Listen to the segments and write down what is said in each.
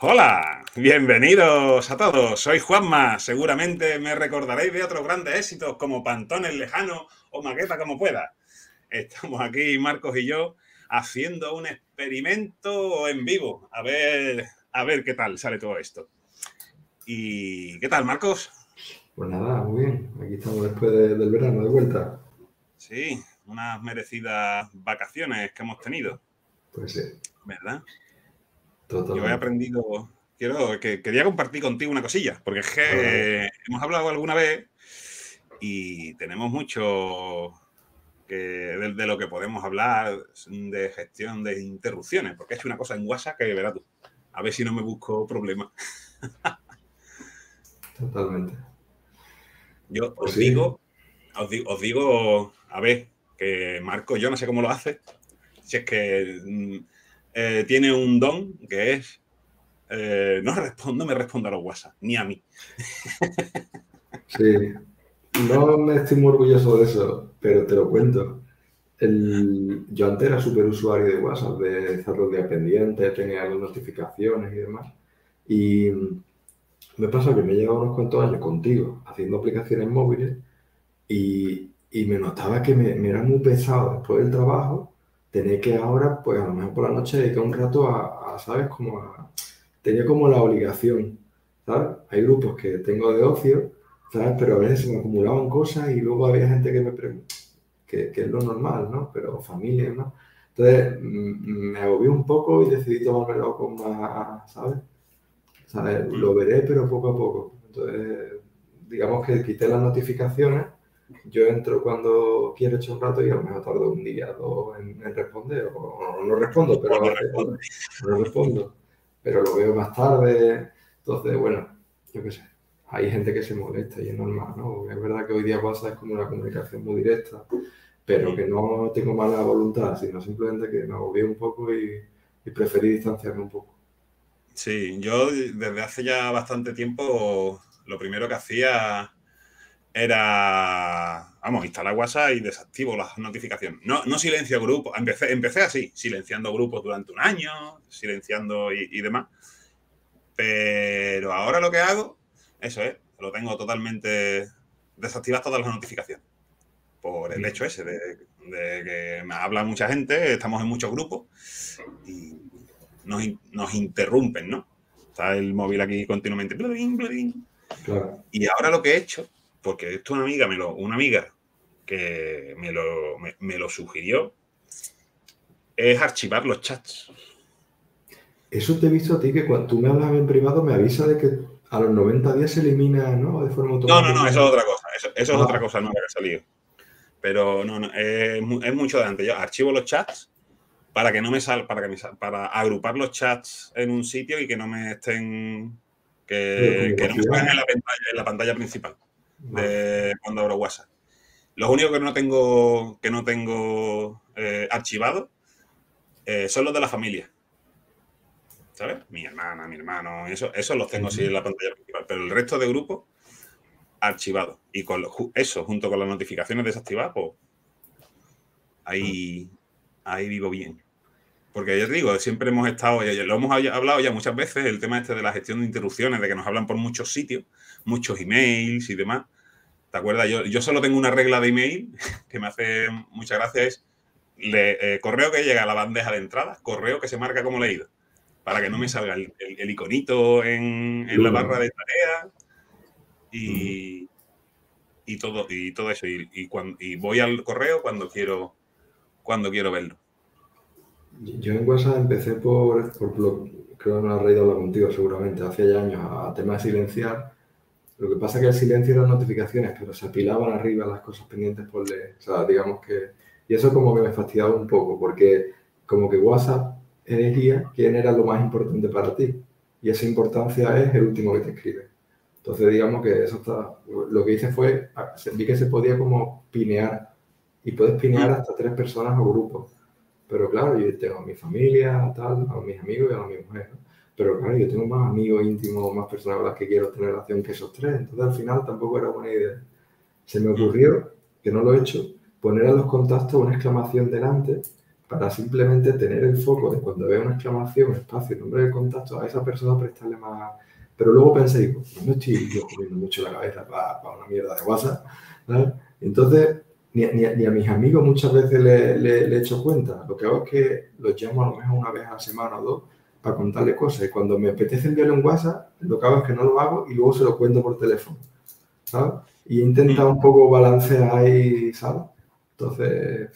Hola, bienvenidos a todos. Soy Juanma. Seguramente me recordaréis de otros grandes éxitos como Pantones Lejano o Maqueta como pueda. Estamos aquí, Marcos y yo, haciendo un experimento en vivo. A ver, a ver qué tal sale todo esto. ¿Y qué tal, Marcos? Pues nada, muy bien. Aquí estamos después del verano de vuelta. Sí, unas merecidas vacaciones que hemos tenido. Pues sí. ¿Verdad? Yo he aprendido, quiero que quería compartir contigo una cosilla, porque es que hemos hablado alguna vez y tenemos mucho que, de, lo que podemos hablar de gestión de interrupciones, porque he hecho una cosa en WhatsApp que verás tú. A ver si no me busco problemas. Totalmente. Yo pues os digo, os digo, a ver, que Marco, yo no sé cómo lo hace. Si es que mm, eh, tiene un don que es eh, no respondo, me respondo a los WhatsApp, ni a mí. Sí, no me estoy muy orgulloso de eso, pero te lo cuento. El, yo antes era súper usuario de WhatsApp, de estar los días pendientes, tenía las notificaciones y demás. Y me pasa que me he llevado unos cuantos años contigo haciendo aplicaciones móviles y, y me notaba que me, me, era muy pesado después del trabajo tener que ahora, pues a lo mejor por la noche dedicar un rato a, ¿sabes? Como a, tenía como la obligación, ¿sabes? Hay grupos que tengo de ocio, ¿sabes? Pero a veces se me acumulaban cosas y luego había gente que me pregunta, que, que, es lo normal, ¿no? Pero familia, ¿no? Entonces mm, me agobié un poco y decidí tomármelo con más, ¿sabes? ¿sabes? Lo veré, pero poco a poco. Entonces, digamos que quité las notificaciones yo entro cuando quiero echar un rato y a lo mejor tardo un día, dos en, responder, o, no respondo, pero no respondo. pero lo veo más tarde. Entonces, bueno, yo qué sé, hay gente que se molesta y es normal, ¿no? Es verdad que hoy día WhatsApp es como una comunicación muy directa, pero que no tengo mala voluntad, sino simplemente que me agobié un poco y, y preferí distanciarme un poco. Sí, yo desde hace ya bastante tiempo lo primero que hacía era, vamos, instalar WhatsApp y desactivo las notificaciones. No, no silencio grupos. Empecé, empecé así, silenciando grupos durante un año, silenciando y, demás. Pero ahora lo que hago, eso es, lo tengo totalmente desactivadas todas las notificaciones. Por el hecho ese de, que me habla mucha gente, estamos en muchos grupos y nos, nos interrumpen, ¿no? Está el móvil aquí continuamente. Y ahora lo que he hecho porque esto una amiga, me lo, una amiga que me lo, me, lo sugirió, es archivar los chats. Eso te he visto a ti que cuando tú me hablas en privado me avisa de que a los 90 días se elimina, ¿no? De forma automática. No, no, no, eso es otra cosa. Eso, es otra ah. cosa nueva que ha salido. Pero no, no, es, mucho de antes. Yo archivo los chats para que no me sal, para que me para agrupar los chats en un sitio y que no me estén que, no me salgan en la pantalla, en la pantalla principal de cuando abro WhatsApp. Los únicos que no tengo, que no tengo eh, archivado eh, son los de la familia. ¿Sabes? Mi hermana, mi hermano, eso, eso los tengo así en la pantalla principal. Pero el resto de grupos, archivados. Y con eso, junto con las notificaciones desactivadas, pues ahí, ahí vivo bien. Porque te digo, siempre hemos estado, lo hemos hablado ya muchas veces, el tema este de la gestión de interrupciones, de que nos hablan por muchos sitios, muchos emails y demás. ¿Te acuerdas? Yo, yo solo tengo una regla de email que me hace mucha gracia, es le, eh, correo que llega a la bandeja de entrada, correo que se marca como leído, para que no me salga el, iconito en, la barra de tarea y, y, todo, y todo eso. Y, y, voy al correo cuando quiero, cuando quiero verlo. Yo en WhatsApp empecé por, por creo que me ha reído hablar contigo seguramente, hace ya años, a tema de silenciar lo que pasa es que el silencio eran notificaciones, pero se apilaban arriba las cosas pendientes por leer. O sea, digamos que... Y eso como que me fastidiaba un poco, porque como que WhatsApp elegía quién era lo más importante para ti. Y esa importancia es el último que te escribe. Entonces, digamos que eso está... Lo que hice fue, vi que se podía como pinear. Y puedes pinear hasta tres personas o grupos. Pero claro, yo tengo a mi familia, tal, a mis amigos y a mi mujer. ¿no? Pero claro, yo tengo más amigos íntimos, más personas con las que quiero tener relación que esos tres. Entonces al final tampoco era buena idea. Se me ocurrió, que no lo he hecho, poner a los contactos una exclamación delante para simplemente tener el foco de cuando vea una exclamación, espacio, nombre de contacto, a esa persona prestarle más... Pero luego pensé, digo, no estoy yo comiendo mucho la cabeza para, una mierda de WhatsApp. Entonces, ni, a mis amigos muchas veces le, le, he hecho cuenta. Lo que hago es que los llamo a lo mejor una vez a la semana o dos para contarle cosas. Y cuando me apetece enviarle un WhatsApp, lo que hago es que no lo hago y luego se lo cuento por teléfono. ¿sabes? Y he intentado un poco balancear ahí, ¿sabes? Entonces,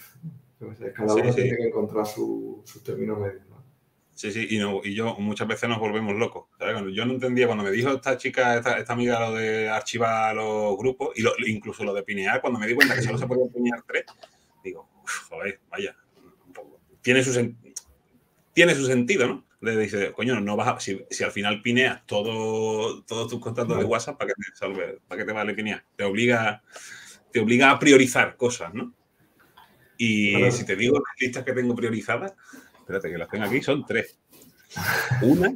cada uno tiene que encontrar su, su término medio. Sí, sí, y, no, y, yo muchas veces nos volvemos locos. Yo no entendía cuando me dijo esta chica, esta, esta amiga, lo de archivar los grupos, y incluso lo de pinear, cuando me di cuenta que solo se podía pinear tres, digo, joder, vaya, tiene su, tiene su sentido, ¿no? Le dice, coño, no vas a, si, si, al final pineas todo, todos tus contactos de WhatsApp, ¿para qué te, salve, ¿para qué te vale pinear? Te obliga, te obliga a priorizar cosas, ¿no? Y si te digo las listas que tengo priorizadas, espérate que las tengo aquí, son tres. Una,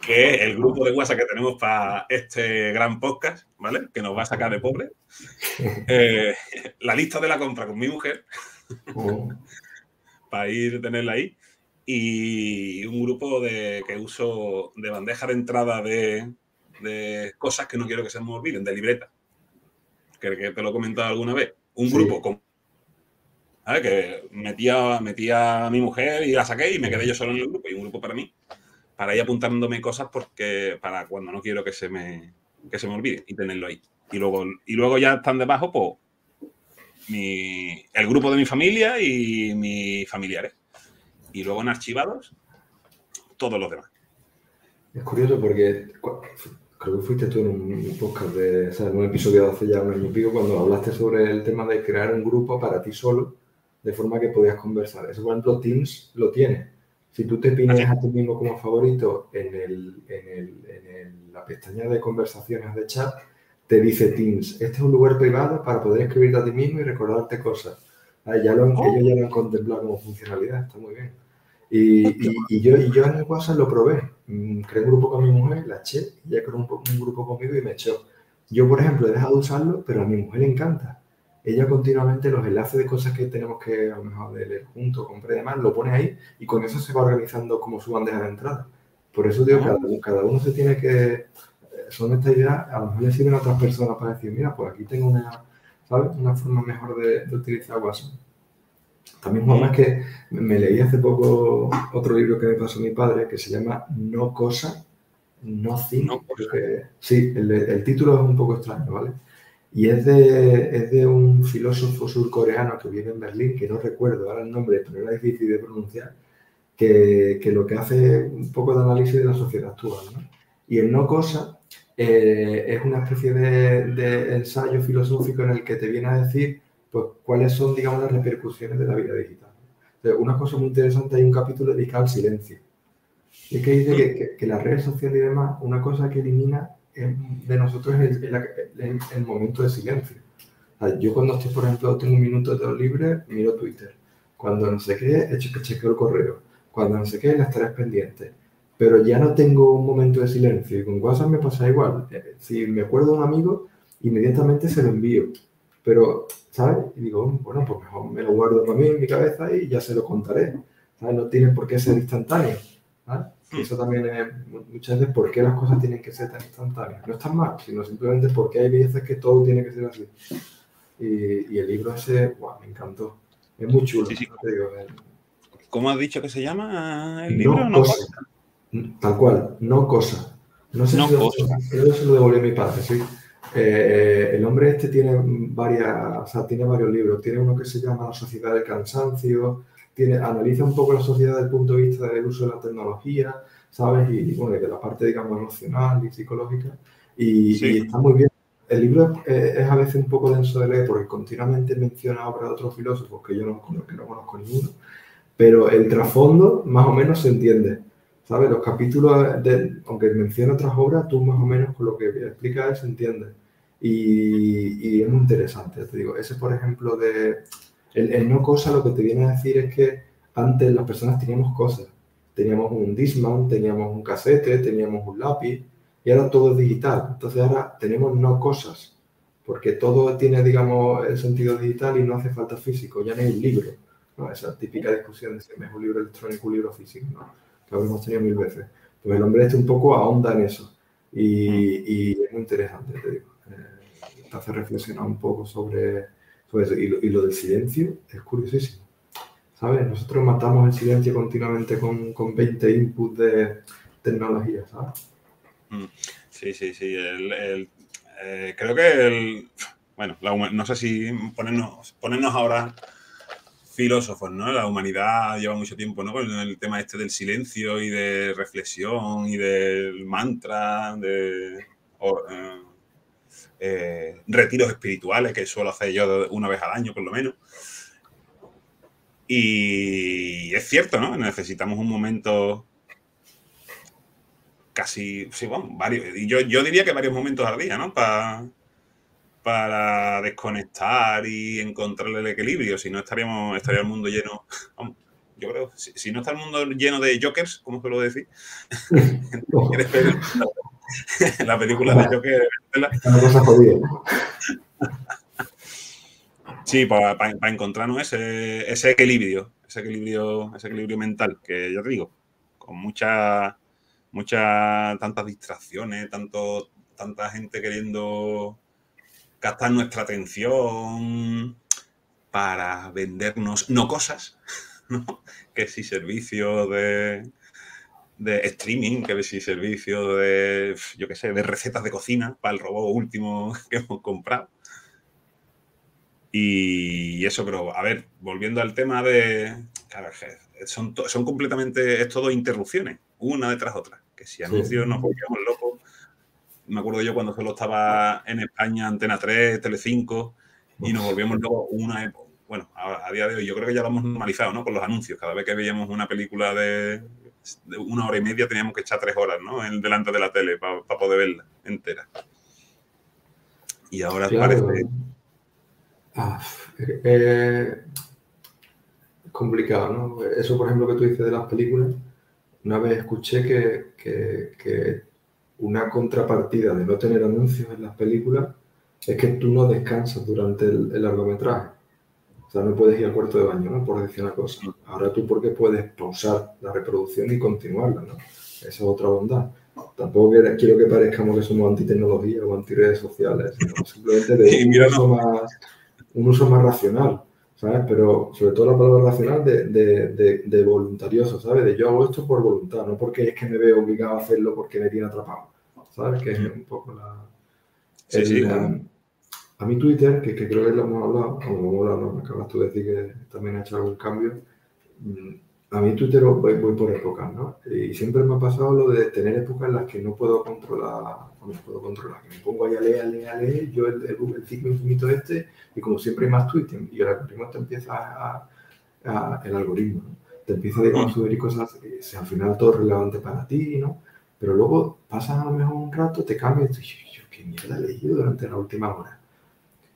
que es el grupo de WhatsApp que tenemos para este gran podcast, ¿vale? Que nos va a sacar de pobre. Eh, la lista de la compra con mi mujer, oh. para ir tenerla ahí. Y un grupo de, que uso de bandeja de entrada de, cosas que no quiero que se me olviden, de libreta. Que, que te lo he comentado alguna vez. Un grupo con que metía, metía a mi mujer y la saqué y me quedé yo solo en el grupo y un grupo para mí, para ir apuntándome cosas porque para cuando no quiero que se me, que se me olvide y tenerlo ahí. Y luego, y luego ya están debajo pues, mi, el grupo de mi familia y mis familiares. Y luego en archivados, todos los demás. Es curioso porque creo que fuiste tú en un podcast de, o sea, en un episodio hace ya un año y pico, cuando hablaste sobre el tema de crear un grupo para ti solo de forma que podías conversar. Eso, por ejemplo, Teams lo tiene. Si tú te pines a ti mismo como favorito en, el, en, el, en la pestaña de conversaciones de chat, te dice Teams, este es un lugar privado para poder escribirte a ti mismo y recordarte cosas. ya lo, oh. Ellos ya lo han contemplado como funcionalidad, está muy bien. Y, y, yo, y yo en el WhatsApp lo probé. Mm, creé un grupo con mi mujer, la eché, y ella creó un, un grupo conmigo y me echó. Yo, por ejemplo, he dejado de usarlo, pero a mi mujer le encanta ella continuamente los enlaces de cosas que tenemos que a lo mejor de leer juntos, comprar y demás, lo pone ahí y con eso se va organizando como su bandeja de entrada. Por eso digo, cada, cada uno se tiene que, son estas ideas, a lo mejor le sirven a otras personas para decir, mira, pues aquí tengo una, ¿sabes? Una forma mejor de, utilizar WhatsApp. También, más que me leí hace poco otro libro que me pasó mi padre que se llama No Cosa, No No sí, el, el título es un poco extraño, ¿vale? Y es de, es de un filósofo surcoreano que vive en Berlín, que no recuerdo ahora el nombre, pero era difícil de pronunciar, que, que lo que hace un poco de análisis de la sociedad actual. ¿no? Y el no cosa eh, es una especie de, de, ensayo filosófico en el que te viene a decir pues, cuáles son, digamos, las repercusiones de la vida digital. Entonces, una cosa muy interesante, hay un capítulo dedicado al silencio. Y es que dice que, que las redes sociales y demás, una cosa que elimina de nosotros es el, momento de silencio. yo cuando estoy, por ejemplo, tengo un minuto de libre, miro Twitter. Cuando no sé qué, que chequeo el correo. Cuando no sé qué, las tareas pendientes. Pero ya no tengo un momento de silencio. Y con WhatsApp me pasa igual. Eh, si me acuerdo de un amigo, inmediatamente se lo envío. Pero, ¿sabes? Y digo, bueno, pues mejor me lo guardo para mí en mi cabeza y ya se lo contaré. ¿sabes? No tiene por qué ser instantáneo. ¿vale? Eso también es muchas veces por qué las cosas tienen que ser tan instantáneas. No están mal, sino simplemente porque hay veces que todo tiene que ser así. Y, el libro ese, wow, me encantó. Es muy chulo. ¿Cómo has dicho que se llama el libro? No, cosa. Tal cual, no cosa. No sé si cosa. creo que se lo devolvió mi padre, sí. Eh, el hombre este tiene varias, o sea, tiene varios libros. Tiene uno que se llama La sociedad del cansancio, tiene, analiza un poco la sociedad desde el punto de vista del uso de la tecnología, ¿sabes? Y, bueno, de la parte, digamos, emocional y psicológica. Y, está muy bien. El libro es, a veces un poco denso de leer porque continuamente menciona obras de otros filósofos que yo no, que no conozco ninguno, pero el trasfondo más o menos se entiende. ¿Sabes? Los capítulos, de, aunque menciona otras obras, tú más o menos con lo que explica se entiende. Y, y, es muy interesante, te digo. Ese, por ejemplo, de el, no cosa lo que te viene a decir es que antes las personas teníamos cosas. Teníamos un Disman, teníamos un casete, teníamos un lápiz y ahora todo es digital. Entonces ahora tenemos no cosas. porque todo tiene, digamos, el sentido digital y no hace falta físico, ya no hay un libro, ¿no? Esa típica discusión de si es un libro electrónico o libro físico, ¿no? Que habremos tenido mil veces. Pues el hombre este un poco ahonda en eso y, es muy interesante, te digo. Eh, te hace reflexionar un poco sobre, sobre eso. Y lo, del silencio es curiosísimo. ¿Sabes? Nosotros matamos el silencio continuamente con, con 20 inputs de tecnología, ¿sabes? Mm. Sí, sí, sí. Eh, creo que el. Bueno, no sé si ponernos, ponernos ahora filósofos, ¿no? La humanidad lleva mucho tiempo, ¿no? Con el tema este del silencio y de reflexión y del mantra, de eh, eh, retiros espirituales que suelo hacer yo una vez al año, por lo menos. Y es cierto, ¿no? Necesitamos un momento casi, sí, bueno, varios, y yo, yo diría que varios momentos al día, ¿no? Para para desconectar y encontrar el equilibrio, si no estaríamos, estaría el mundo lleno, yo creo, si, no está el mundo lleno de jokers, ¿cómo suelo decir? la película de Joker. Sí, para, para, encontrarnos ese, ese equilibrio, ese equilibrio, ese equilibrio mental, que yo te digo, con muchas muchas tantas distracciones, tanto, tanta gente queriendo gastar nuestra atención para vendernos no cosas, ¿no? que si servicios de, de streaming, que si servicios de, yo qué sé, de recetas de cocina para el robot último que hemos comprado. Y eso, pero a ver, volviendo al tema de. Son, son completamente. Es todo interrupciones, una detrás de otra que si anuncios nos volvíamos locos. Me acuerdo yo cuando solo estaba en España Antena 3, Tele5 y nos volvíamos locos una bueno, a, día de hoy yo creo que ya lo hemos normalizado, ¿no? Con los anuncios. Cada vez que veíamos una película de, una hora y media teníamos que echar tres horas, ¿no? En, delante de la tele para poder verla entera. Y ahora parece... Ah, eh, complicado, ¿no? Eso, por ejemplo, que tú dices de las películas, una vez escuché que, una contrapartida de no tener anuncios en las películas es que tú no descansas durante el, largometraje. O sea, no puedes ir al cuarto de baño, ¿no? Por decir una cosa. Ahora tú porque puedes pausar la reproducción y continuarla, ¿no? Esa es otra bondad. Tampoco quiero que parezcamos que somos anti-tecnología o anti-redes sociales, simplemente de un, uso más, un uso más racional. Pero sobre todo la palabra racional de, voluntarioso, ¿sabes? De yo hago esto por voluntad, no porque es que me veo obligado a hacerlo porque me tiene atrapado, ¿sabes? Que es un poco la... a mí Twitter, que, creo que lo hemos hablado, como lo hemos hablado, me acabas tú de decir que también ha hecho algún cambio, a mí Twitter voy, voy, por épocas, ¿no? Y siempre me ha pasado lo de tener épocas en las que no puedo controlar, no puedo controlar, que me pongo ahí a leer, a leer, a leer, yo el, el, ciclo infinito este, y como siempre hay más tweets, y el algoritmo te empieza a, el algoritmo, ¿no? Te empieza a subir cosas, y al final todo es relevante para ti, ¿no? Pero luego pasas a lo mejor un rato, te cambias, y dices, yo, qué mierda he leído durante la última hora,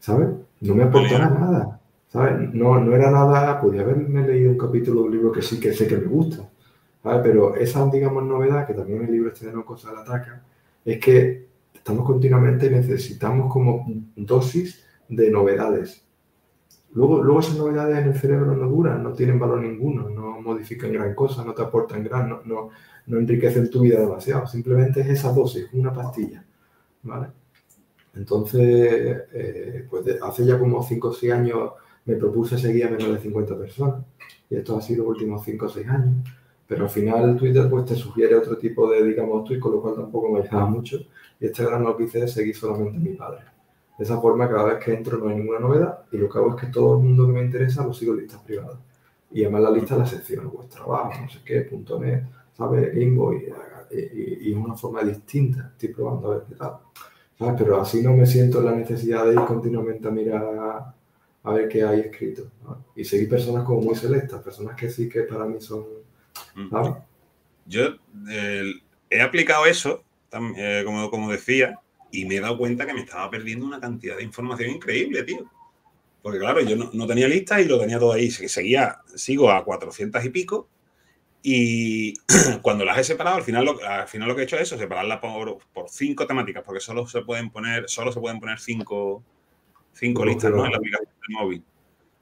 ¿sabes? No me aportará nada No, no era nada, podía haberme leído un capítulo de un libro que sí que sé que me gusta, ¿sabes? Pero esa, digamos, novedad, que también el libro este de No Cosa la ataca, es que estamos continuamente, necesitamos como dosis de novedades. Luego, luego esas novedades en el cerebro no duran, no tienen valor ninguno, no modifican gran cosa, no te aportan gran, no, no, no enriquecen tu vida demasiado. Simplemente es esa dosis, una pastilla, ¿vale? Entonces, eh, pues hace ya como 5 o 6 años me propuse seguir a menos de 50 personas. Y esto ha sido los últimos 5 o 6 años. Pero al final Twitter pues te sugiere otro tipo de, digamos, tweet, con lo cual tampoco me ayuda mucho. Y este gran lo que hice es seguir solamente a mi padre. De esa forma, cada vez que entro no hay ninguna novedad y lo que hago es que todo el mundo que me interesa lo sigo en listas privadas. Y además la lista la sección, pues trabajo, no sé qué, punto net, ¿sabes? Invoice, y, es una forma distinta. Estoy probando a ver qué tal. ¿sabes? Pero así no me siento en la necesidad de ir continuamente a mirar a ver qué hay escrito. Y seguir personas como muy selectas, personas que sí que para mí son... Yo he aplicado eso, eh, como, como decía, y me he dado cuenta que me estaba perdiendo una cantidad de información increíble, tío. Porque claro, yo no, tenía lista y lo tenía todo ahí. Seguía, sigo a 400 y pico. Y cuando las he separado, al final lo, al final lo que he hecho es eso, separarlas por, por cinco temáticas, porque solo se pueden poner, solo se pueden poner cinco, cinco listas, ¿no? En la aplicación del móvil.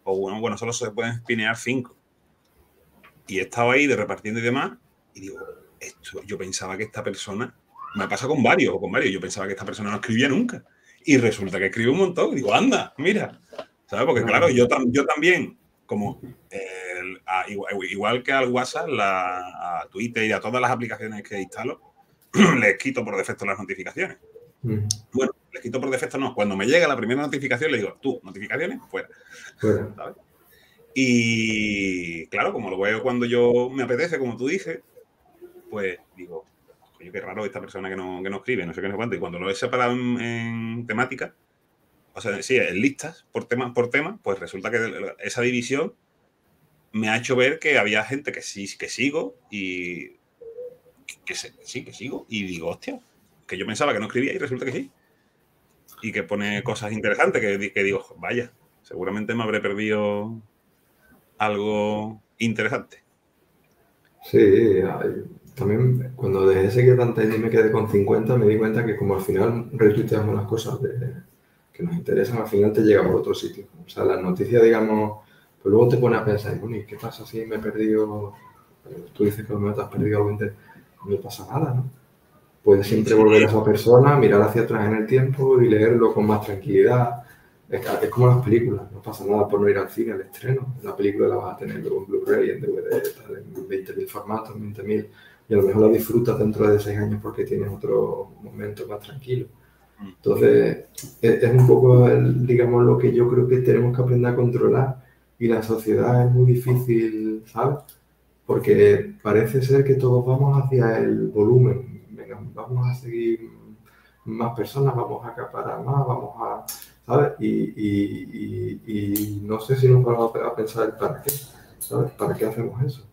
O bueno, bueno, solo se pueden pinear cinco. Y he estado ahí de repartiendo y demás, y digo, esto, yo pensaba que esta persona, me pasa con varios, o con varios, yo pensaba que esta persona no escribía nunca. Y resulta que escribe un montón. Y digo, anda, mira. ¿Sabes? Porque claro, yo, yo también, como igual, que al WhatsApp, la, a Twitter y a todas las aplicaciones que instalo, les quito por defecto las notificaciones. Bueno, les quito por defecto no. Cuando me llega la primera notificación, le digo, tú, notificaciones, fuera. Y claro, como lo veo cuando yo me apetece, como tú dices, pues digo, coño, qué raro esta persona que no, que no escribe, no sé qué, no sé cuánto. Y cuando lo he separado en, temática, o sea, sí, en listas por tema, por tema, pues resulta que esa división me ha hecho ver que había gente que sí, que sigo y que, sí, que sigo. Y digo, hostia, que yo pensaba que no escribía y resulta que sí. Y que pone cosas interesantes que, digo, vaya, seguramente me habré perdido algo interesante. Sí, también cuando dejé seguir tanta y me quedé con 50, me di cuenta que como al final retuiteamos las cosas que nos interesan, al final te llega por otro sitio. O sea, las noticias, digamos, pues luego te pones a pensar, ¿y qué pasa si me he perdido? Tú dices que me has perdido algo No pasa nada, ¿no? Puedes siempre volver a esa persona, mirar hacia atrás en el tiempo y leerlo con más tranquilidad es, como las películas, no pasa nada por no ir al cine al estreno. La película la vas a tener luego en Blu-ray, en DVD, en 20.000 formatos, 20.000, y a lo mejor la disfrutas dentro de 6 años porque tienes otro momento más tranquilo. Entonces, es, un poco, digamos, lo que yo creo que tenemos que aprender a controlar y la sociedad es muy difícil, ¿sabes? Porque parece ser que todos vamos hacia el volumen. Vamos a seguir más personas, vamos a acaparar más, vamos a ¿sabes? Y, no sé si nos vamos a pensar para qué, ¿sabes? ¿Para qué hacemos eso?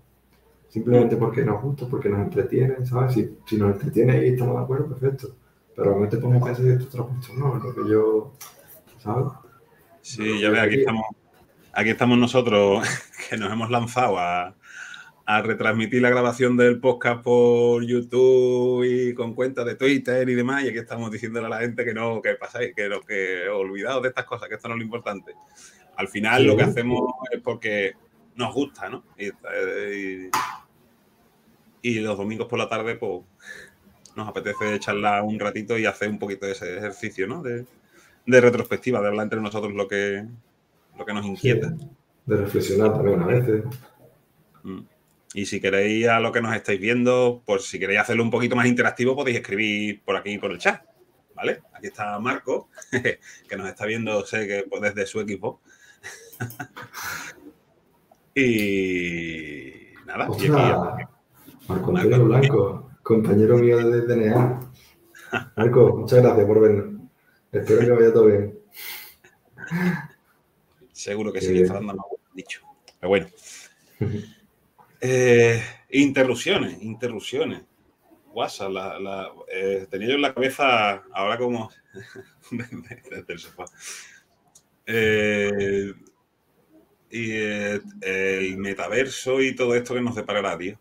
Simplemente porque nos gusta, porque nos entretiene, ¿sabes? Si, si nos entretiene y estamos de acuerdo, perfecto. Pero no te pones a pensar que esto otra cuestión, no, lo que yo, ¿sabes? Sí, ya ves, aquí estamos, aquí estamos nosotros que nos hemos lanzado a, a retransmitir la grabación del podcast por YouTube y con cuentas de Twitter y demás. Y aquí estamos diciéndole a la gente que no, que pasáis, que lo que olvidados de estas cosas, que esto no es lo importante. Al final lo que hacemos es porque nos gusta, ¿no? Y, los domingos por la tarde, pues nos apetece charlar un ratito y hacer un poquito de ese ejercicio, ¿no? De, retrospectiva, de hablar entre nosotros lo que, lo que nos inquieta. De reflexionar también a veces. Mm. Y si queréis a lo que nos estáis viendo, pues si queréis hacerlo un poquito más interactivo, podéis escribir por aquí por el chat. ¿Vale? Aquí está Marco, que nos está viendo, sé que pues, desde su equipo. y nada, y aquí, Marco Antonio Blanco, compañero mío de DNA. Marco, muchas gracias por vernos. Espero que vaya todo bien. Seguro que sí, está dando dicho. Pero bueno. Eh, interrupciones, interrupciones. WhatsApp, eh, tenía yo en la cabeza ahora como el. Eh, y el metaverso y todo esto que nos deparará, tío.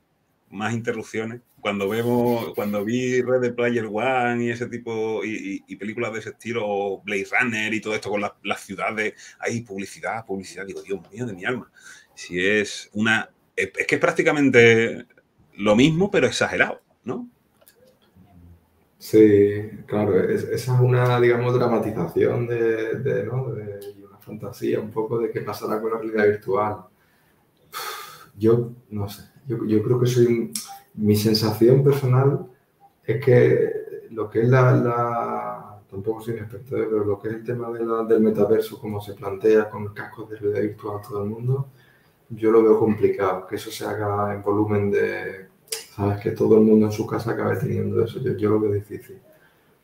Más interrupciones. Cuando vemos, cuando vi Red de Player One y ese tipo, y, películas de ese estilo, Blade Runner y todo esto con las ciudades, hay publicidad, publicidad, digo, Dios mío de mi alma. Si es una es, que es prácticamente lo mismo, pero exagerado, ¿no? Sí, claro, esa es una, digamos, dramatización de, de, de, una fantasía un poco de qué pasará con la realidad virtual. Yo, no sé, yo, creo que soy, mi sensación personal es que lo que es la, tampoco soy un experto, ¿eh? pero lo que es el tema del metaverso, como se plantea con cascos de realidad virtual a todo el mundo, yo lo veo complicado, que eso se haga en volumen de, ¿sabes? Que todo el mundo en su casa acabe teniendo eso. Yo, lo veo difícil.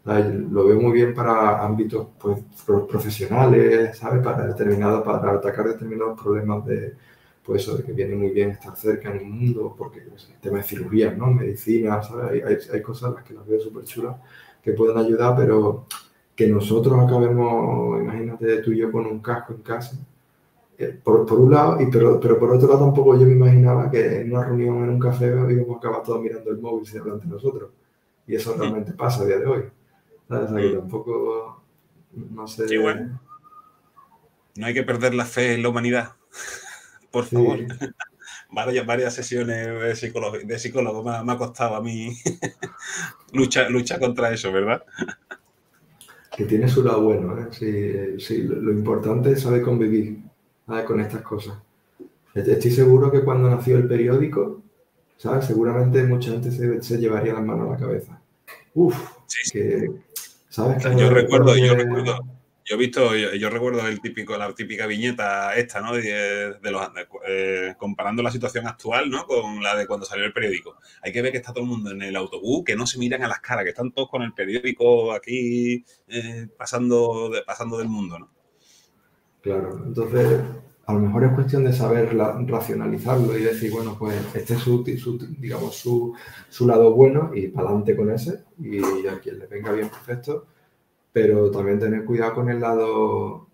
Lo veo muy bien para ámbitos pues, profesionales, ¿sabes? Para, determinado, para atacar determinados problemas de, pues eso, de que viene muy bien estar cerca en el mundo, porque pues, el tema de cirugía, ¿no? Medicina, ¿sabes? Hay, hay, cosas las que las veo súper chulas que pueden ayudar, pero que nosotros acabemos, imagínate tú y yo con un casco en casa, eh, por, por, un lado, y pero, pero por otro lado tampoco yo me imaginaba que en una reunión en un café íbamos a acabar todos mirando el móvil sin hablar nosotros. Y eso realmente pasa a día de hoy. O sea, que tampoco, no sé... Sí, bueno. no hay que perder la fe en la humanidad. Por favor. varias, varias sesiones de psicólogo, de psicólogo me, ha, costado a mí lucha, lucha contra eso, ¿verdad? Que tiene su lado bueno, ¿eh? Sí, sí lo, importante es saber convivir con estas cosas. Estoy seguro que cuando nació el periódico, ¿sabes? Seguramente mucha gente se, llevaría las manos a la cabeza. Uf, que, ¿sabes? yo recuerdo, yo recuerdo yo he visto, yo, recuerdo el típico, la típica viñeta esta, ¿no? De, los, eh, comparando la situación actual, ¿no? Con la de cuando salió el periódico. Hay que ver que está todo el mundo en el autobús, que no se miran a las caras, que están todos con el periódico aquí eh, pasando, pasando del mundo, ¿no? Claro, entonces a lo mejor es cuestión de saber racionalizarlo y decir, bueno, pues este es su, digamos, su, su lado bueno y para adelante con ese y a quien le venga bien perfecto pero también tener cuidado con el lado...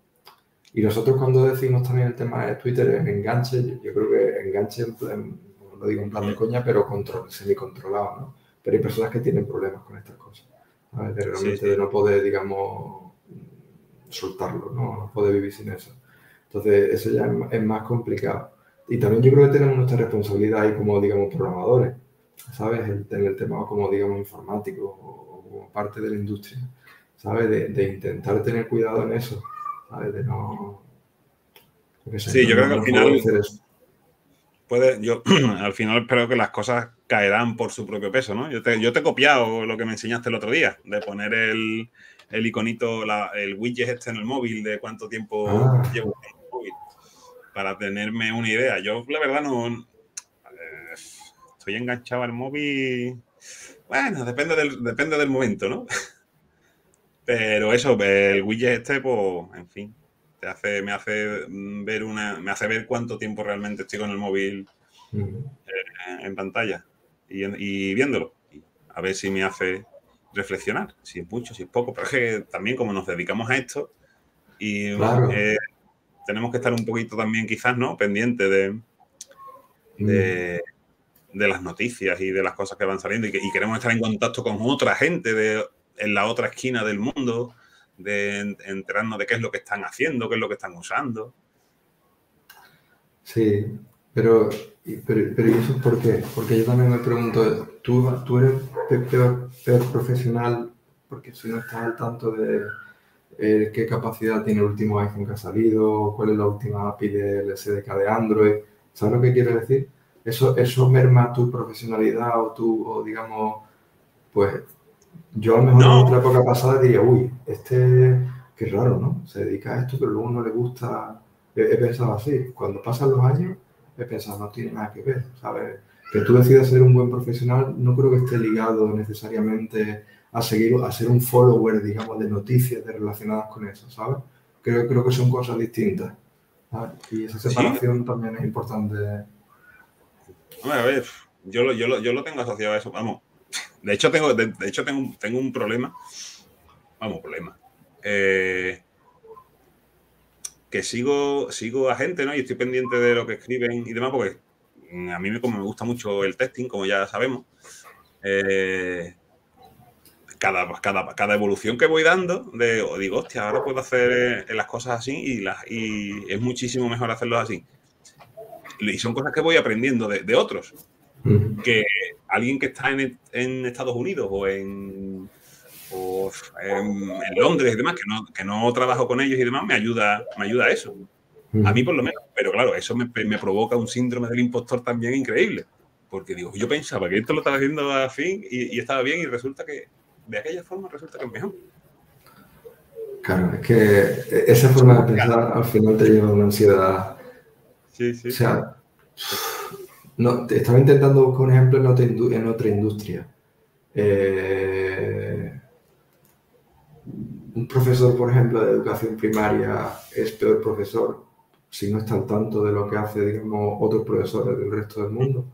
Y nosotros cuando decimos también el tema de Twitter en enganche, yo creo que enganche, en no lo digo en plan de coña, pero control, semi-controlado, ¿no? Pero hay personas que tienen problemas con estas cosas, De realmente de no poder, digamos, soltarlo, ¿no? No poder vivir sin eso. Entonces, eso ya es más complicado. Y también yo creo que tenemos nuestra responsabilidad ahí como, digamos, programadores, ¿sabes? En el, tema como, digamos, informático o como parte de la industria ¿sabes? De, intentar tener cuidado en eso, ¿sabes? De no... sí, yo creo que al final... Puede, yo al final espero que las cosas caerán por su propio peso, ¿no? Yo te, yo te he copiado lo que me enseñaste el otro día, de poner el, el iconito, el widget este en el móvil, de cuánto tiempo ah. llevo en el móvil, para tenerme una idea. Yo, la verdad, no... Eh, estoy enganchado al móvil... Bueno, depende del, depende del momento, ¿no? Pero eso, el widget este, pues, en fin, te hace, me hace ver una, me hace ver cuánto tiempo realmente estoy con el móvil eh, en pantalla y, viéndolo. a ver si me hace reflexionar, si es mucho, si es poco. Pero es que también como nos dedicamos a esto y eh, tenemos que estar un poquito también quizás, ¿no? Pendiente de, de, las noticias y de las cosas que van saliendo y, que, y queremos estar en contacto con otra gente de en la otra esquina del mundo, de enterarnos de qué es lo que están haciendo, qué es lo que están usando. Sí, pero, pero, ¿y eso por qué? Porque yo también me pregunto, ¿tú, tú eres peor, profesional porque si no estás al tanto de eh, qué capacidad tiene el último iPhone que ha salido, cuál es la última API del SDK de Android? ¿Sabes lo que quiero decir? Eso, eso merma tu profesionalidad o tu, o digamos, pues yo a lo mejor en otra época pasada diría, uy, este, qué raro, ¿no? Se dedica a esto, pero luego no le gusta. He, pensado así. Cuando pasan los años, he pensado, no tiene nada que ver, ¿sabes? Que tú decidas ser un buen profesional no creo que esté ligado necesariamente a seguir, a ser un follower, digamos, de noticias relacionadas con eso, ¿sabes? Creo, creo que son cosas distintas. Y esa separación también es importante. a ver, yo lo, yo, lo, yo lo tengo asociado a eso. Vamos, de hecho, tengo, de, hecho tengo, tengo, un problema. Vamos, problema. Eh, que sigo, sigo a gente, ¿no? Y estoy pendiente de lo que escriben y demás, porque a mí me, como me gusta mucho el testing, como ya sabemos. Eh, cada, cada, cada, evolución que voy dando, de, digo, hostia, ahora puedo hacer las cosas así y, las, y es muchísimo mejor hacerlo así. Y son cosas que voy aprendiendo de, de otros. Que alguien que está en, en Estados Unidos o en, en, Londres y demás, que no, que no trabajo con ellos y demás, me ayuda, me ayuda a eso. A mí por lo menos. Pero claro, eso me, me, provoca un síndrome del impostor también increíble. Porque digo, yo pensaba que esto lo estaba haciendo a fin y, y estaba bien y resulta que de aquella forma resulta que es mejor. Claro, es que esa forma de pensar al final te lleva a una ansiedad. Sí, sí. O sea, no, estaba intentando buscar un ejemplo en otra, en otra industria. Eh, un profesor, por ejemplo, de educación primaria es peor profesor si no está al tanto de lo que hace, digamos, otros profesores del resto del mundo.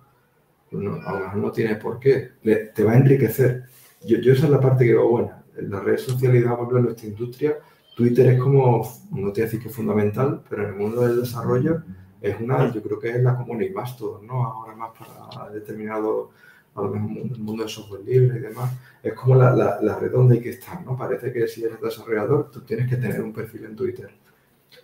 No, a lo mejor no tiene por qué. te va a enriquecer. Yo, yo, esa es la parte que veo buena. En las redes sociales, por ejemplo, en nuestra industria, Twitter es como, no te voy a decir que es fundamental, pero en el mundo del desarrollo es una, yo creo que es la común y más todo, ¿no? Ahora más para determinado, a lo mejor el mundo del software libre y demás, es como la, la, red donde hay que estar, ¿no? Parece que si eres desarrollador, tú tienes que tener un perfil en Twitter.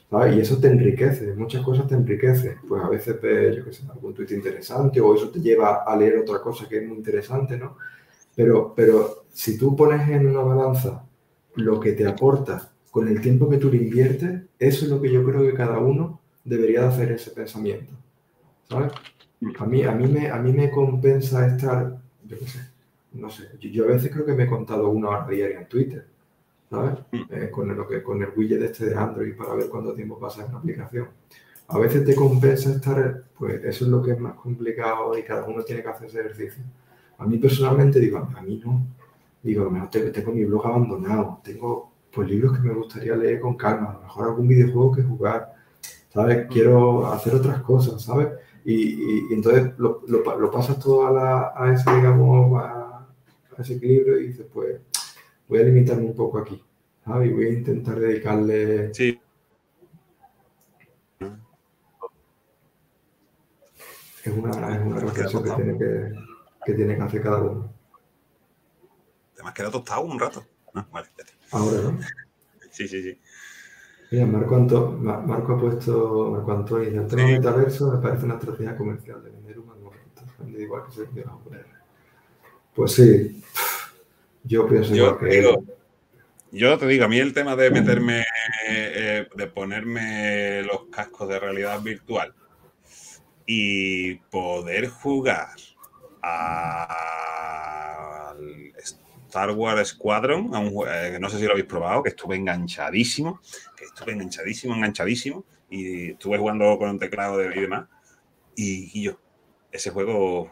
Y eso te enriquece, muchas cosas te enriquece. Pues a veces ves, yo qué sé, algún tuit interesante o eso te lleva a leer otra cosa que es muy interesante, ¿no? Pero, pero si tú pones en una balanza lo que te aporta con el tiempo que tú le inviertes, eso es lo que yo creo que cada uno debería de hacer ese pensamiento. ¿Sabes? A mí, a mí, me, a mí me compensa estar, yo qué sé, no sé, yo, a veces creo que me he contado una hora diaria en Twitter, ¿sabes? Eh, con, el, con el widget este de Android para ver cuánto tiempo pasa en una aplicación. A veces te compensa estar, pues eso es lo que es más complicado y cada uno tiene que hacer ese ejercicio. A mí personalmente digo, a mí no. Digo, a lo mejor tengo mi blog abandonado, tengo pues libros que me gustaría leer con calma, a lo mejor algún videojuego que jugar, ¿sabes? Mm. Quiero hacer otras cosas, ¿sabes? Y, entonces lo, lo, pasas todo a, la, a ese, digamos, a, ese equilibrio y dices, pues voy a limitarme un poco aquí. Y voy a intentar dedicarle... Sí. Es una, es una reflexión que tiene que, que tiene que hacer cada uno. Además queda tostado un rato. Ah, vale, Ahora, ¿no? Sí, sí, sí. Mira, Marco, Marco ha puesto, Marco Antonio, el tema metaverso me parece una estrategia comercial de vender un igual que se. Pues sí, yo pienso yo que... Digo, yo te digo, a mí el tema de meterme, eh, de ponerme los cascos de realidad virtual y poder jugar al Star Wars Squadron, eh, no sé si lo habéis probado, que estuve enganchadísimo, que estuve enganchadísimo, enganchadísimo, y estuve jugando con un teclado y demás. Y, yo, ese juego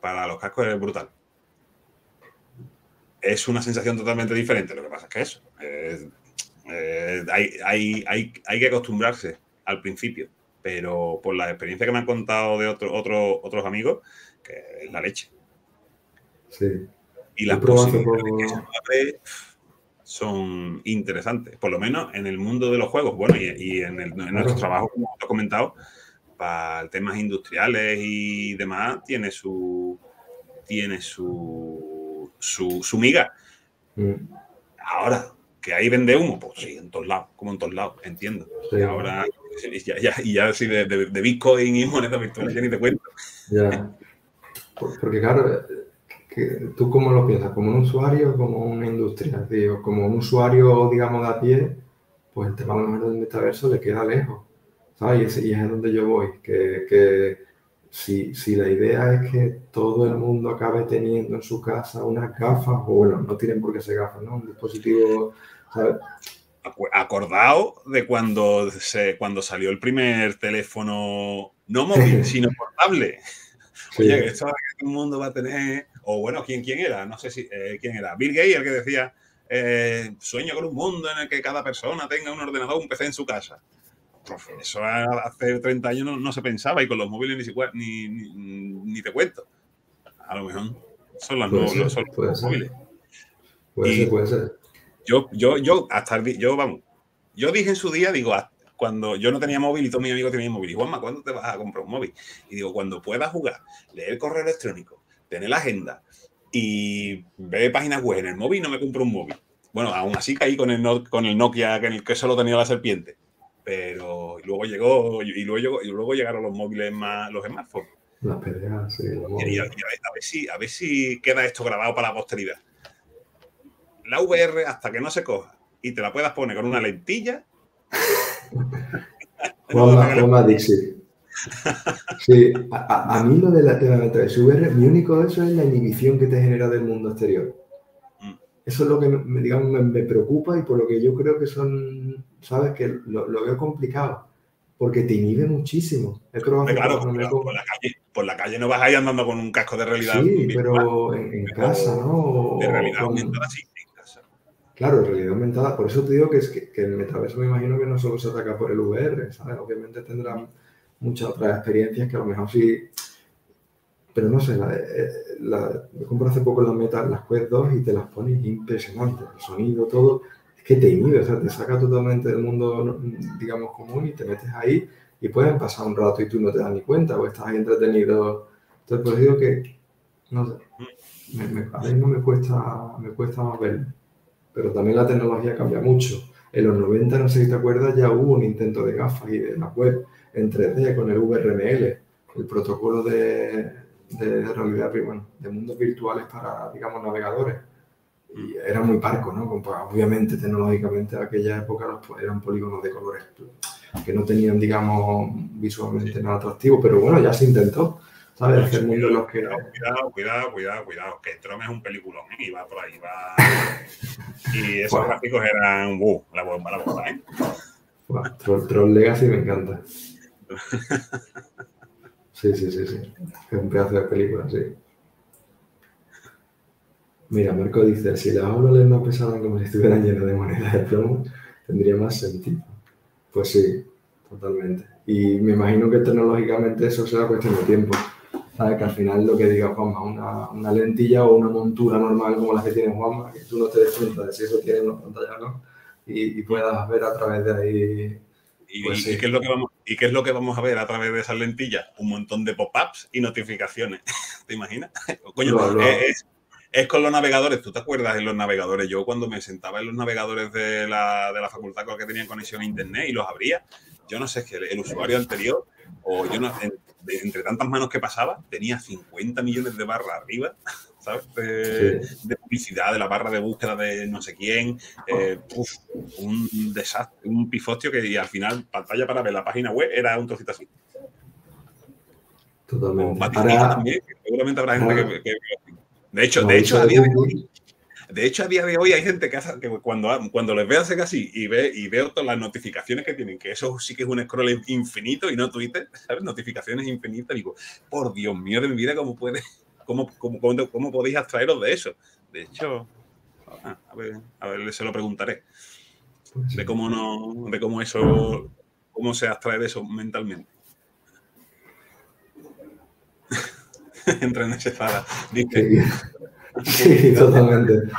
para los cascos es brutal. Es una sensación totalmente diferente, lo que pasa es que eso, eh, hay, hay, que acostumbrarse al principio, pero por la experiencia que me han contado de otro, otros amigos, que es la leche. Sí. Y las posibilidades que son interesantes, por lo menos en el mundo de los juegos. Bueno, y, en, el, nuestro trabajo, como he comentado, para temas industriales y demás, tiene su tiene su, su, miga. Mm. Ahora, que ahí vende humo, pues sí, en todos lados, como en todos lados, entiendo. Y ahora, ya, ya, y ya sí, de, de, Bitcoin y monedas virtuales, ya ni te cuento. Ya. Porque claro, ¿tú cómo lo piensas? ¿Como un usuario o como una industria? Digo, como un usuario, digamos, de a pie, pues el tema del metaverso le queda lejos, ¿sabes? Y, es donde yo voy, que, si, la idea es que todo el mundo acabe teniendo en su casa unas gafas, o bueno, no tienen por qué ser gafas, ¿no? Un dispositivo, ¿sabes? Acordado de cuando, se, cuando salió el primer teléfono, no móvil, sino portable. Oye, esto que todo el mundo va a tener o bueno, ¿quién, quién era? No sé si, eh, ¿quién era? Bill Gates, el que decía, eh, sueño con un mundo en el que cada persona tenga un ordenador, un PC en su casa. Eso hace 30 años no, se pensaba y con los móviles ni, siquiera, ni, ni, te cuento. A lo mejor son, las nuevos, son los móviles. Puede ser, puede ser. Yo, yo, yo, hasta yo, vamos, yo dije en su día, digo, cuando yo no tenía móvil y todos mis amigos tenían móvil, y Juanma, ¿cuándo te vas a comprar un móvil? Y digo, cuando puedas jugar, leer correo electrónico, tener la agenda y ver páginas web en el móvil, no me compro un móvil. Bueno, aún así caí con el, con el Nokia, el que solo tenía la serpiente. Pero luego llegó, y luego, y luego llegaron los móviles más, los smartphones. Las peleas, sí. Y, a, ver, si, a ver si queda esto grabado para la posteridad. La VR, hasta que no se coja y te la puedas poner con una lentilla. Juanma, Dixie. Sí, a, mí lo de la, de VR, mi único eso es la inhibición que te genera del mundo exterior. Mm. Eso es lo que me, digamos, me, preocupa y por lo que yo creo que son, ¿sabes? Que lo, veo complicado. Porque te inhibe muchísimo. claro, por, la calle, por la calle no vas a ir andando con un casco de realidad. Sí, pero en, casa, ¿no? De realidad aumentada, sí, en casa. Claro, realidad aumentada. Por eso te digo que, es que, que el metaverso me imagino que no solo se ataca por el VR, ¿sabes? Obviamente tendrán muchas otras experiencias que a lo mejor sí. Pero no sé, la, eh, me compro hace poco las metas, las Quest 2 y te las pones impresionantes. El sonido, todo, es que te inhibe, o sea, te saca totalmente del mundo, digamos, común y te metes ahí y pueden pasar un rato y tú no te das ni cuenta o estás ahí entretenido. Entonces, pues digo que, no sé, me, a mí no me cuesta, me cuesta más verlo. Pero también la tecnología cambia mucho. En los 90, no sé si te acuerdas, ya hubo un intento de gafas y de la web en 3D con el VRML, el protocolo de, de realidad, bueno, de mundos virtuales para, digamos, navegadores. Y era muy parco, ¿no? Pues, obviamente, tecnológicamente, en aquella época eran polígonos de colores que no tenían, digamos, visualmente nada atractivo, pero bueno, ya se intentó. ¿sabes? Hacer cuidado, los que... cuidado, cuidado, cuidado, cuidado, que Tron es un peliculón ¿eh? y va por ahí, va. y esos gráficos eran, uh, la bomba, la bomba, ¿eh? Tron Legacy me encanta. Sí, sí, sí, sí. Es un pedazo de película, sí. Mira, Marco dice, si las aulas no pesaran como si estuvieran llenas de monedas de plomo, tendría más sentido. Pues sí, totalmente. Y me imagino que tecnológicamente eso será cuestión de tiempo. ¿Sabes? Que al final lo que diga Juanma, una, una lentilla o una montura normal como la que tiene Juanma, que tú no te des cuenta de si eso tiene una pantalla no, y, y puedas ver a través de ahí ¿Y, pues qué es lo que vamos, ¿Y qué es lo que vamos a ver a través de esas lentillas? Un montón de pop-ups y notificaciones. ¿Te imaginas? Coño, Es, con los navegadores. ¿Tú te acuerdas de los navegadores? Yo cuando me sentaba en los navegadores de la, de la facultad con los que tenían conexión a internet y los abría, yo no sé, que el, usuario anterior, o yo no, entre tantas manos que pasaba, tenía 50 millones de barras arriba de, publicidad, de la barra de búsqueda de no sé quién. Eh, un desastre, un pifostio que al final, pantalla para ver la página web, era un trocito así. Totalmente. también, seguramente habrá gente que, De hecho, de hecho, a día de hoy. De hecho, a día de hoy hay gente que, hace, que cuando, cuando les ve hacer así y ve y veo todas las notificaciones que tienen, que eso sí que es un scroll infinito y no Twitter, ¿sabes? Notificaciones infinitas. Digo, por Dios mío de mi vida, ¿cómo puede, ¿Cómo, cómo, podéis abstraeros de eso? De hecho, ah, a ver, a ver, se lo preguntaré. De cómo no, de cómo eso, cómo se abstrae de eso mentalmente. Entra en ese fara. Dice. Sí, totalmente.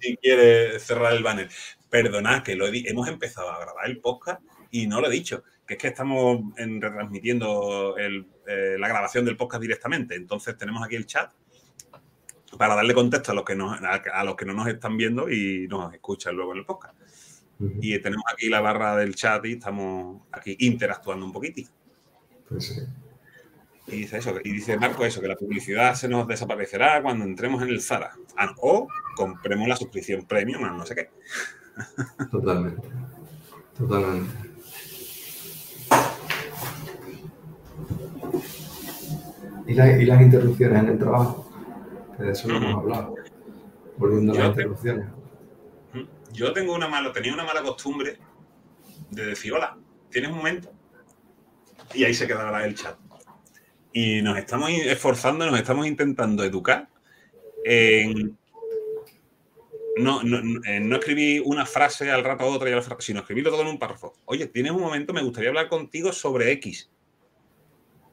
Si quiere cerrar el banner. Perdonad que lo hemos empezado a grabar el podcast y no lo he dicho, que es que estamos en, retransmitiendo el eh, la grabación del podcast directamente. Entonces tenemos aquí el chat para darle contexto a los que, a, los que no nos están viendo y nos escuchan luego en el podcast. Y tenemos aquí la barra del chat y estamos aquí interactuando un poquitito. Pues y dice eso, y dice Marco eso, que la publicidad se nos desaparecerá cuando entremos en el Zara. Ah, o compremos la suscripción premium no sé qué. Totalmente. Totalmente. ¿Y, las interrupciones en el trabajo? de eso no hemos hablado. Volviendo a las interrupciones. yo tengo una mala, tenía una mala costumbre de decir, hola, ¿tienes un momento? Y ahí se quedará el chat. Y nos estamos esforzando, nos estamos intentando educar en no, no, no escribir una frase al rato a otra y al rato, sino escribirlo todo en un párrafo. Oye, tienes un momento, me gustaría hablar contigo sobre X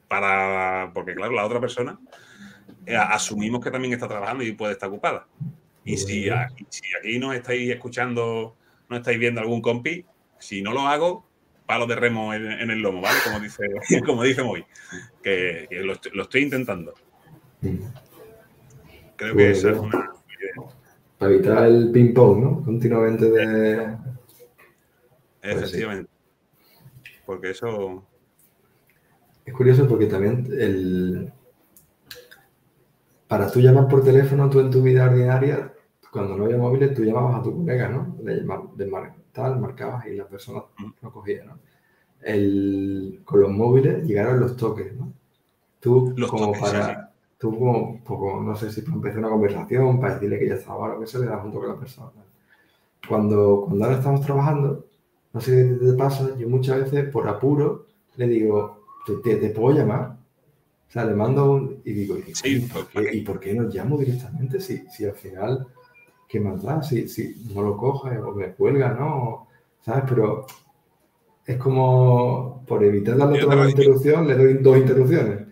para, porque claro, la otra persona eh, asumimos que también está trabajando y puede estar ocupada. Y si aquí, si aquí nos estáis escuchando, no estáis viendo algún compi, si no lo hago, palo de remo en, el lomo, ¿vale? Como dice, como dice Moy, que, lo, estoy intentando. Creo que esa es una Para evitar el ping-pong, ¿no? Continuamente de... Efectivamente. Porque eso es curioso porque también el... para tú llamar por teléfono, tú en tu vida ordinaria, cuando no había móviles, tú llamabas a tu colega, ¿no? Le tal, marcabas y la persona no cogía, ¿no? El, con los móviles llegaron los toques, ¿no? Tú como para... Tú como, no sé si para empezar una conversación, para decirle que ya estaba, lo que sea, le das un toque a la persona. Cuando, cuando ahora estamos trabajando, no sé qué te pasa, yo muchas veces por apuro le digo, te, te, puedo llamar. O sea, le mando un, y digo, ¿y, por qué, no llamo directamente? Si, si al final, ¿qué más da? Si, si no lo coge o me cuelga, ¿no? ¿Sabes? Pero es como, por evitar darle otra interrupción, le doy dos interrupciones.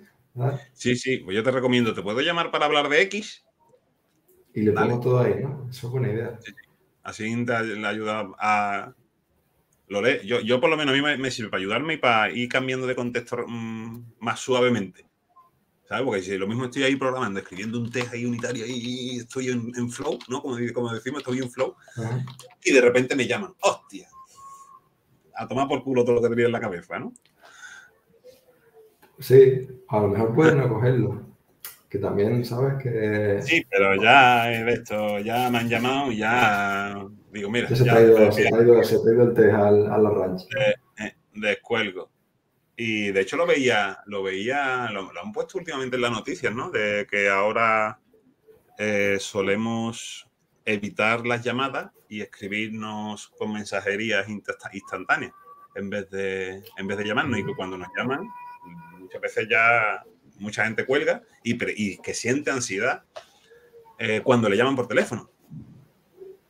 Sí, sí, pues yo te recomiendo, ¿te puedo llamar para hablar de X? Y le pongo todo ahí, ¿no? Eso es buena idea. Así le ayuda a, lo Yo, yo por lo menos a mí me, sirve para ayudarme y para ir cambiando de contexto mm, más suavemente. ¿Sabes? Porque si lo mismo estoy ahí programando, escribiendo un test ahí unitario y estoy en, flow, ¿no? Como, como, decimos, estoy en flow. Y de repente me llaman, hostia. A tomar por culo todo lo que tenía en la cabeza, ¿no? Sí, a lo mejor pueden no cogerlo. Que también sabes que. Sí, pero ya he esto, ya me han llamado y ya. Digo, mira. se, te ha ido, se, ha ido, se ha ido el test al, a la rancha. Eh, descuelgo. Y de hecho lo veía, lo veía, lo, han puesto últimamente en las noticias, ¿no? De que ahora eh, solemos evitar las llamadas y escribirnos con mensajerías instantáneas en vez de, en vez de llamarnos y que cuando nos llaman muchas veces ya mucha gente cuelga y, que siente ansiedad eh, cuando le llaman por teléfono.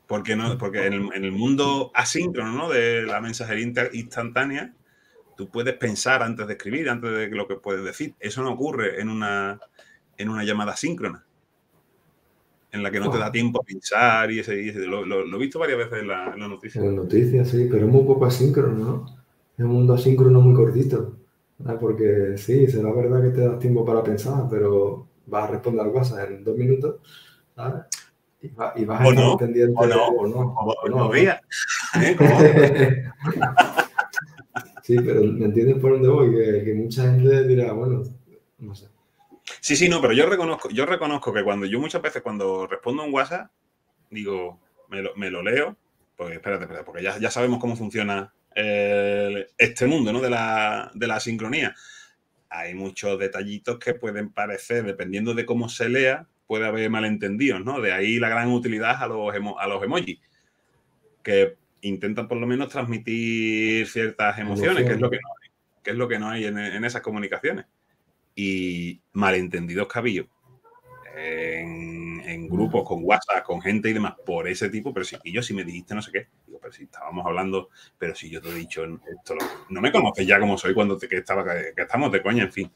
Porque, no, porque en el, en el mundo asíncrono ¿no? de la mensajería instantánea tú puedes pensar antes de escribir, antes de lo que puedes decir. Eso no ocurre en una, en una llamada síncrona, en la que no te da tiempo a pensar y ese. lo, he visto varias veces en la, noticia. En las noticias, sí, pero es muy poco asíncrono, ¿no? Es un mundo asíncrono muy cortito. Porque sí, será verdad que te das tiempo para pensar, pero vas a responder al WhatsApp en dos minutos, ¿sabes? Y, vas a estar pendiente. O no, o no. O no. Sí, pero ¿me entiendes por dónde voy? Que, mucha gente dirá, bueno, no sé. Sí, sí, no, pero yo reconozco, yo reconozco que cuando yo muchas veces cuando respondo un WhatsApp, digo, me lo, me lo leo, pues espérate, espérate, porque ya, ya sabemos cómo funciona este mundo ¿no? de, la, de la sincronía. Hay muchos detallitos que pueden parecer, dependiendo de cómo se lea, puede haber malentendidos, ¿no? De ahí la gran utilidad a los, a los emojis. Que intentan por lo menos transmitir ciertas emociones, que es lo que no hay, que es lo que no hay en, esas comunicaciones. Y malentendidos cabillos en, en, grupos, con WhatsApp, con gente y demás, por ese tipo, pero si y yo si me dijiste no sé qué, digo, pero si estábamos hablando, pero si yo te he dicho esto, no me conoces ya como soy cuando te, que, estaba, que, estamos de coña, en fin.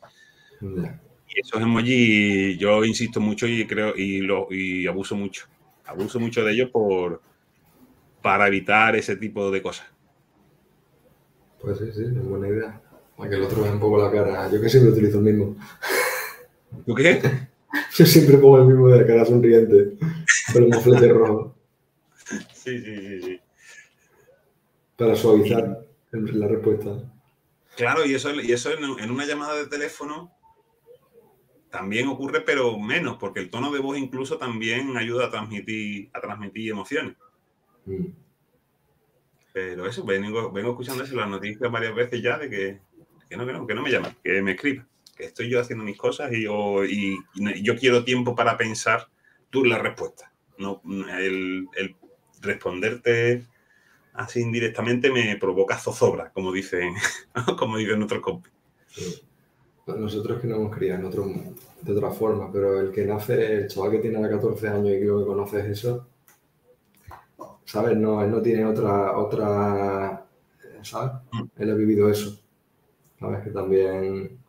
Y esos emojis yo insisto mucho y creo y, lo, y abuso mucho. Abuso mucho de ellos por, para evitar ese tipo de cosas. Pues sí, sí, es buena idea. Para que el otro vea un poco la cara. Yo que siempre utilizo el mismo. ¿Tú qué? Yo siempre pongo el mismo de la cara sonriente, con el moflete rojo. Sí, sí, sí, sí. Para suavizar la respuesta. Claro, y eso, y eso en, una llamada de teléfono también ocurre, pero menos, porque el tono de voz incluso también ayuda a transmitir, a transmitir emociones. Mm. Pero eso, vengo, vengo escuchando eso en las noticias varias veces ya de que, que, no, que, no, que no me llaman, que me escriban, que estoy yo haciendo mis cosas y yo, y, yo quiero tiempo para pensar tú la respuesta. No, el, el responderte así indirectamente me provoca zozobra, como dicen, como dicen nuestros compis. Nosotros que no hemos criado otro, de otra forma, pero el que nace, el chaval que tiene 14 años y creo que conoces eso, ¿sabes? No, él no tiene otra, otra, ¿sabes? Mm. Él ha vivido eso, ¿sabes? Que también...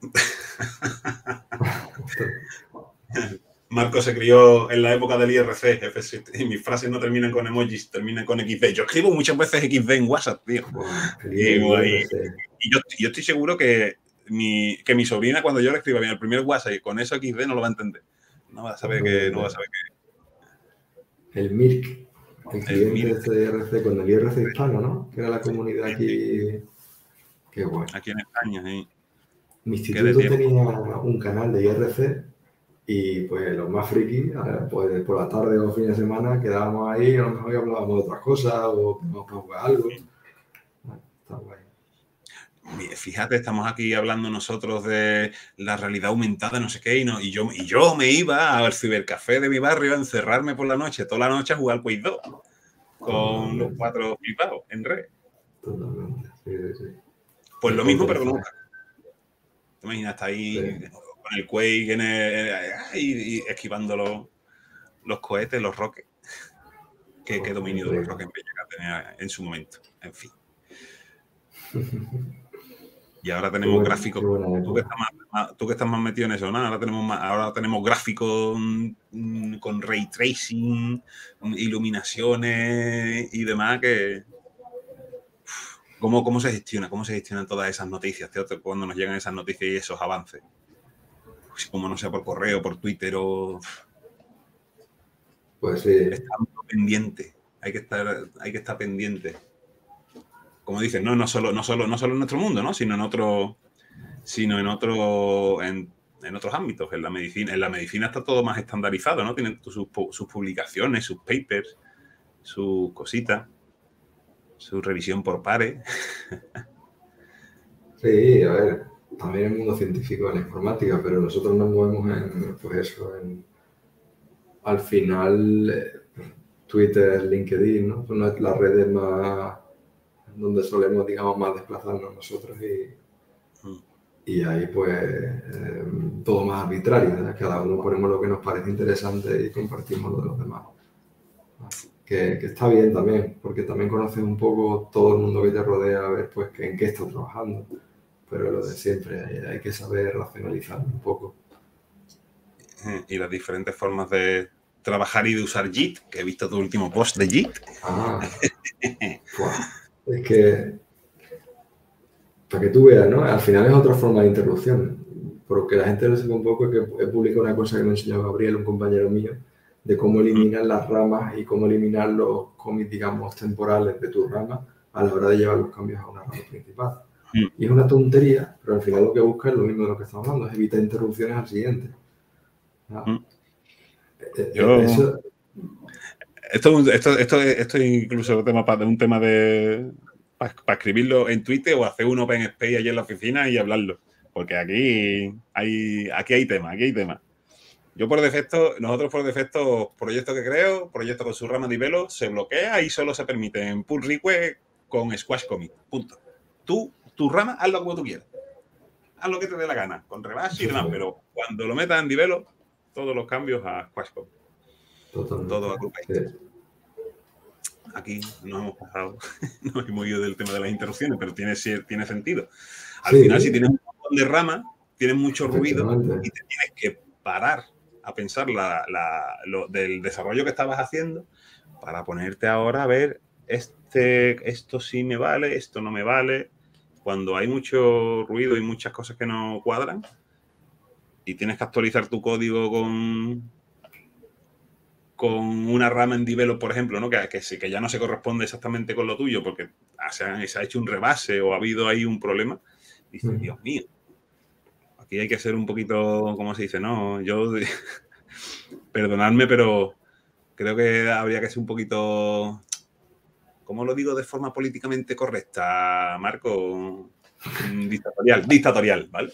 Marco se crió en la época del IRC, y mis frases no terminan con emojis, terminan con XD. Yo escribo muchas veces XD en WhatsApp, tío. y, yo, yo, estoy seguro que mi, que mi sobrina, cuando yo le escriba bien el primer WhatsApp y con eso XD, no lo va a entender. No va a saber que, no va a saber que, el MIRC, el cliente de IRC con el IRC hispano, ¿no? Que era la comunidad aquí. Qué bueno. Aquí en España, sí. Mi instituto tenía un canal de IRC y pues los más frikis, pues por la tarde o fin de semana quedábamos ahí, a lo mejor hablábamos de otras cosas o íbamos a jugar algo. Está guay fíjate, estamos aquí hablando nosotros de la realidad aumentada, no sé qué, y, no, y, yo, y yo me iba al cibercafé de mi barrio a encerrarme por la noche, toda la noche a jugar Quake 2 con los cuatro flipados en red. Totalmente, sí, sí. Pues lo mismo, pero nunca. Te imaginas, está ahí con el Quake en y, esquivando los, cohetes, los rockets. Qué, dominio de los rockets tenía en su momento. En fin. Y ahora tenemos gráficos. Tú, que estás más, metido en eso, ¿no? Ahora tenemos, ahora tenemos gráficos mm, con ray tracing, iluminaciones y demás que. ¿Cómo, ¿Cómo se gestiona? ¿Cómo se gestionan todas esas noticias? Cuando nos llegan esas noticias y esos avances. Pues, como no sea por correo, por Twitter o. Pues sí. Estar pendiente. Hay que estar, hay que estar pendiente. Como dices, no, no solo, no solo, no solo en nuestro mundo, ¿no? Sino en otro. Sino en otro. En, otros ámbitos. En la medicina, en la medicina está todo más estandarizado, ¿no? Tienen sus, sus publicaciones, sus papers, sus cositas su revisión por pares. Sí, a ver, también el mundo científico la informática, pero nosotros nos movemos en, pues eso, en, al final, eh, Twitter, LinkedIn, ¿no? Son las redes más donde solemos, digamos, más desplazarnos nosotros y, mm. y ahí pues eh, todo más arbitrario, cada uno ponemos lo que nos parece interesante y compartimos lo de los demás que, está bien también, porque también conoces un poco todo el mundo que te rodea, a ver pues en qué estás trabajando. Pero lo de siempre, hay, que saber racionalizar un poco. Y las diferentes formas de trabajar y de usar JIT, que he visto tu último post de JIT. Ah, es que, para que tú veas, ¿no? Al final es otra forma de interrupción. Porque la gente lo sepa un poco, que he publicado una cosa que me enseñó Gabriel, un compañero mío, de cómo eliminar las ramas y cómo eliminar los cómics, digamos, temporales de tu rama a la hora de llevar los cambios a una rama principal. Y es una tontería, pero al final lo que busca es lo mismo de lo que estamos hablando, es evitar interrupciones al siguiente. Esto, esto, esto, esto, incluso tema para, un tema de para, escribirlo en Twitter o hacer un open space allí en la oficina y hablarlo. Porque aquí hay, aquí hay tema, aquí hay tema. Yo por defecto, nosotros por defecto, proyecto que creo, proyecto con su rama de velo, se bloquea y solo se permite en pull request con squash commit. Punto. Tú, tu rama, hazlo como tú quieras. Haz lo que te dé la gana, con rebase y demás, pero cuando lo metas en Divelo, todos los cambios a squash commit. Todo a Aquí nos hemos pasado, nos hemos ido del tema de las interrupciones, pero tiene, tiene sentido. Al final, si tienes un montón de ramas, tienes mucho ruido y te tienes que parar a pensar la, lo, del desarrollo que estabas haciendo para ponerte ahora a ver, este, esto sí me vale, esto no me vale. Cuando hay mucho ruido y muchas cosas que no cuadran y tienes que actualizar tu código con, con una rama en develop, por ejemplo, ¿no? que, que, que ya no se corresponde exactamente con lo tuyo porque se, ha hecho un rebase o ha habido ahí un problema, dices, Dios mío, aquí hay que ser un poquito, ¿cómo se dice? No, yo, perdonadme, pero creo que habría que ser un poquito, ¿cómo lo digo de forma políticamente correcta, Marco? Dictatorial, dictatorial, ¿vale?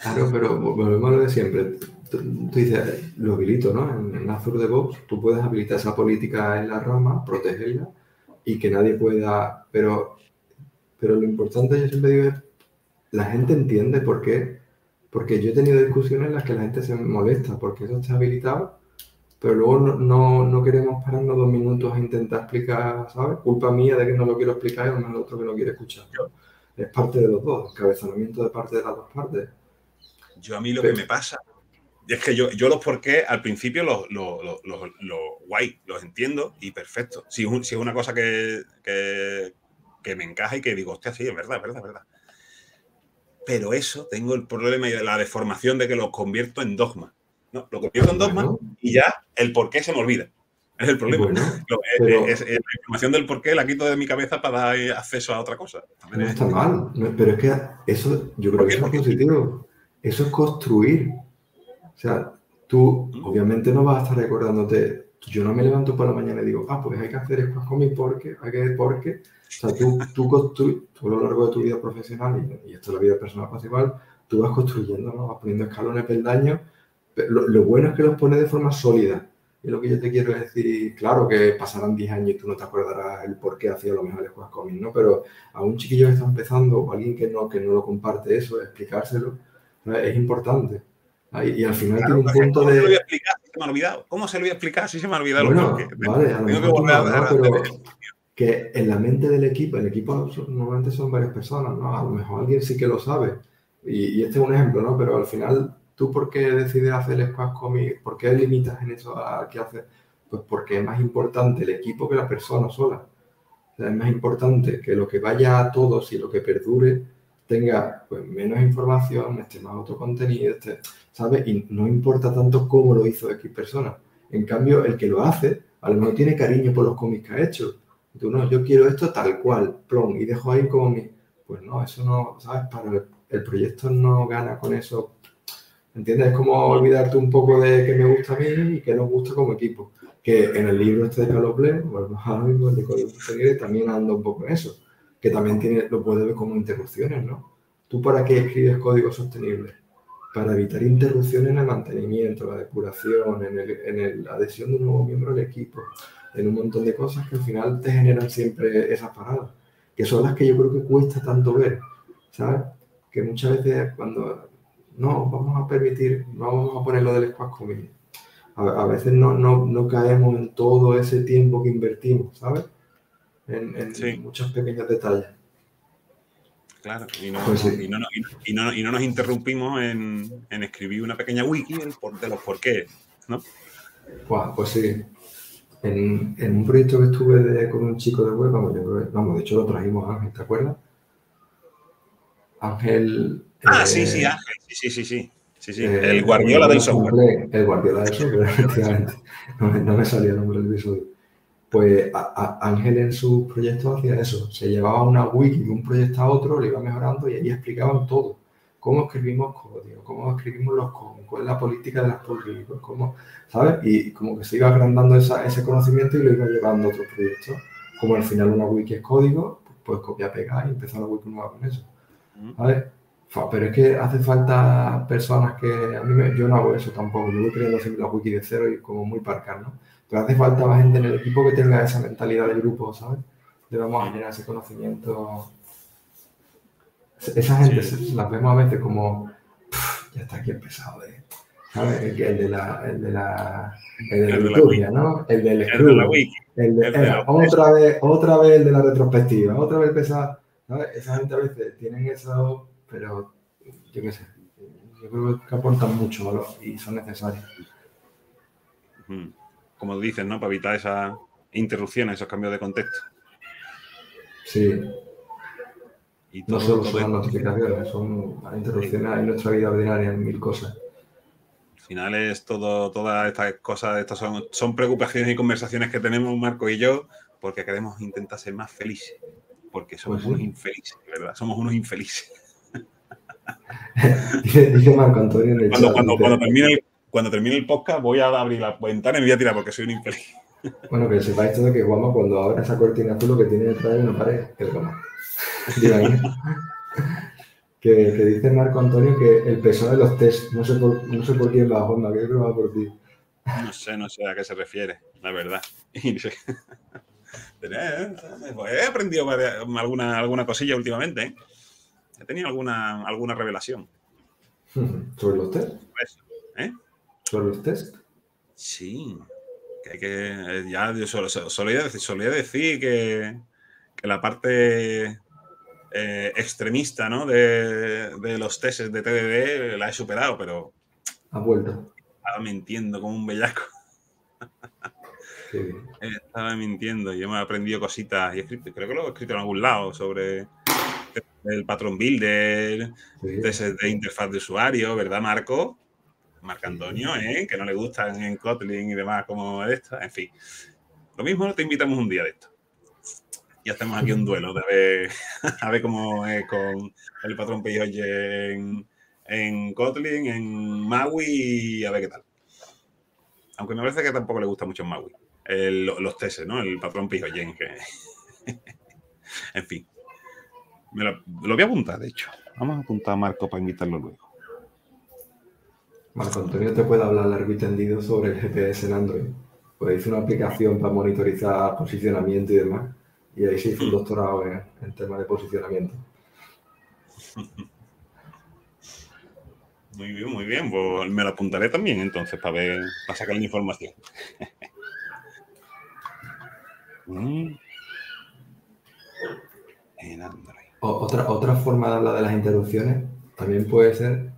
Claro, pero volvemos a lo de siempre. Tú, dices, lo habilito, ¿no? En, Azure DevOps tú puedes habilitar esa política en la rama, protegerla y que nadie pueda... Pero, pero lo importante, yo siempre digo, es la gente entiende por qué porque yo he tenido discusiones en las que la gente se molesta porque eso está habilitado, pero luego no, no, queremos pararnos dos minutos a intentar explicar, ¿sabes? Culpa mía de que no lo quiero explicar y no el otro que no quiere escuchar. Es parte de los dos, encabezamiento de parte de las dos partes. Yo a mí lo que me pasa es que yo, yo los por qué al principio los, los, los, los, guay, los entiendo y perfecto. Si, si es una cosa que, que, que, me encaja y que digo, hostia, sí, es verdad, es verdad, es verdad pero eso tengo el problema de la deformación de que lo convierto en dogma. No, lo convierto en dogma y ya el por qué se me olvida. Es el problema. la información del por qué la quito de mi cabeza para dar acceso a otra cosa. no está mal, pero es que eso yo creo que es positivo. Eso es construir. O sea, tú obviamente no vas a estar recordándote. Yo no me levanto por la mañana y digo, ah, pues hay que hacer esto con mi porque, hay que porque o sea, tú, tú, a lo largo de tu vida profesional, y, esto es la vida personal principal, tú vas construyendo, ¿no? vas poniendo escalones, peldaños. Lo, lo bueno es que los pones de forma sólida. Y lo que yo te quiero decir, claro que pasarán 10 años y tú no te acordarás el por qué hacía lo mejor el cómics, ¿no? Pero a un chiquillo que está empezando o alguien que no, que no lo comparte eso, explicárselo, es importante. Y, al final tiene un punto de... ¿Cómo se lo voy a explicar si se me ha olvidado? ¿Cómo se lo voy a explicar si se me ha olvidado bueno, Vale, a lo mejor no, que en la mente del equipo, el equipo normalmente son varias personas, ¿no? A lo mejor alguien sí que lo sabe. Y, este es un ejemplo, ¿no? Pero al final, ¿tú por qué decides hacer el Squash Comic? ¿Por qué limitas en eso a qué hacer? Pues porque es más importante el equipo que la persona sola. es más importante que lo que vaya a todos y lo que perdure tenga pues, menos información, esté más otro contenido, esté, ¿sabes? Y no importa tanto cómo lo hizo X persona. En cambio, el que lo hace, a lo mejor tiene cariño por los cómics que ha hecho. Tú, no, yo quiero esto tal cual, plom, y dejo ahí como mi... Pues no, eso no, ¿sabes? Para el, proyecto no gana con eso. ¿Entiendes? Es como olvidarte un poco de que me gusta a mí y que nos gusta como equipo que en el libro este de Carlos Blair, bueno, el de Código también anda un poco en eso, que también tiene, lo puede ver como interrupciones, ¿no? ¿Tú para qué escribes código sostenible? Para evitar interrupciones en el mantenimiento, la depuración, en, el, en la adhesión de un nuevo miembro del equipo, en un montón de cosas que al final te generan siempre esas paradas, que son las que yo creo que cuesta tanto ver, ¿sabes? Que muchas veces cuando no vamos a permitir, no vamos a poner lo del squad committee, a, veces no, no, no, caemos en todo ese tiempo que invertimos, ¿sabes? En, en muchos pequeños detalles. Claro, y no, pues y, no, y, no, y no, nos interrumpimos en, en, escribir una pequeña wiki de los por qué, ¿no? pues sí. En, en, un proyecto que estuve de, con un chico de web, vamos, vamos, de hecho lo trajimos a Ángel, ¿te acuerdas? Ángel. Ah, sí, sí, eh, Ángel, sí, sí, sí. Sí, sí, eh, el Guardiola del software. El Guardiola del software, efectivamente. No, no, me salía el nombre del episodio. Pues Ángel en su proyecto hacía eso. Se llevaba una wiki de un proyecto a otro, lo iba mejorando y ahí explicaban todo. Cómo escribimos código, cómo escribimos los códigos, cuál es la política de las políticas, cómo, ¿sabes? Y como que se iba agrandando esa, ese conocimiento y lo iba llevando a otros proyectos. Como al final una wiki es código, pues copia, pegar y empezar una wiki nueva con eso. ¿Vale? Pero es que hace falta personas que. A mí me, yo no hago eso tampoco. Yo voy creando siempre la wiki de cero y como muy parcar, ¿no? Pero hace falta más gente en el equipo que tenga esa mentalidad de grupo, ¿sabes? Debemos generar ese conocimiento. Esa gente la vemos a veces como. ya está aquí empezado de. ¿Sabes? El, de la. El de la. El de la, liturgia, ¿no? El del el de la wiki. El de, otra, vez, otra vez el de la retrospectiva. Otra vez empezar. ¿sabes? Esa gente a veces tienen eso pero yo qué sé, yo creo que aportan mucho valor y son necesarios. Como dicen, ¿no? Para evitar esas interrupciones, esos cambios de contexto. Sí. Y no solo son las notificaciones, son interrupciones en nuestra vida ordinaria en mil cosas. Al final es todo, todas estas cosas, estas son, son preocupaciones y conversaciones que tenemos Marco y yo, porque queremos intentar ser más felices, porque somos pues unos infelices, ¿verdad? Somos unos infelices. dice, Marco Antonio cuando, cuando, cuando, termine el, cuando, termine el, podcast voy a abrir la ventana y me voy a tirar porque soy un infeliz. Bueno, que sepáis todo que Guama cuando abra esa cortina azul lo que tiene detrás de una pared es Guama. que, que, dice Marco Antonio que el peso de los test, no sé por, no sé por quién va, Juanma, creo que va por ti. No sé, no sé a qué se refiere, la verdad. He aprendido alguna, alguna cosilla últimamente, ¿eh? he tenido alguna, alguna revelación. ¿Sobre los test? Pues, ¿Eh? ¿Sobre los test? Sí. Que hay que. Ya yo solía, decir, que, que, la parte eh, extremista ¿no? de, de, los tests de TDD la he superado, pero. Ha vuelto. Estaba mintiendo como un bellaco. Estaba mintiendo. Yo me he aprendido cositas y he escrito, creo que lo he escrito en algún lado sobre el patrón builder, de, interfaz de usuario, ¿verdad, Marco? Marco Antonio, ¿eh? que no le gustan en Kotlin y demás como esto. En fin, lo mismo te invitamos un día de esto. Y hacemos aquí un duelo de ver, a ver cómo es con el patrón PyOj en, en Kotlin, en Maui y a ver qué tal. Aunque me parece que tampoco le gusta mucho en Maui. los tests, ¿no? El patrón PyOj. Que... en fin lo, voy a apuntar, de hecho. Vamos a apuntar a Marco para invitarlo luego. Marco Antonio te puede hablar largo y tendido sobre el GPS en Android. Pues hizo una aplicación para monitorizar posicionamiento y demás. Y ahí se hizo un doctorado en, en tema de posicionamiento. Muy bien, muy bien. Pues me lo apuntaré también entonces para ver, para sacar la información. Mm. en Android otra, otra forma de hablar de las interrupciones también puede ser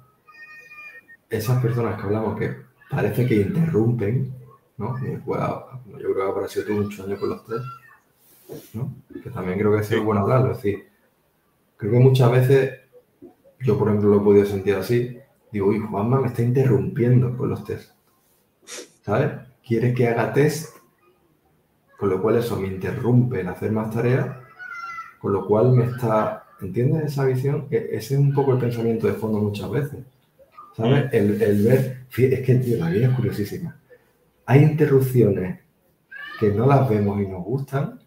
esas personas que hablamos que parece que interrumpen, ¿no? yo creo que habrá sido muchos años con los tres. ¿no? Que también creo que es bueno hablarlo. Es decir, creo que muchas veces, yo por ejemplo lo he podido sentir así, digo, uy, Juanma me está interrumpiendo con los test. ¿Sabes? Quiere que haga test, con lo cual eso me interrumpe en hacer más tareas, con lo cual me está, ¿entiendes esa visión? E-, ese es un poco el pensamiento de fondo muchas veces. ¿Sabes? Mm. El, ver, es que tío, la vida es curiosísima. Hay interrupciones que no las vemos y nos gustan,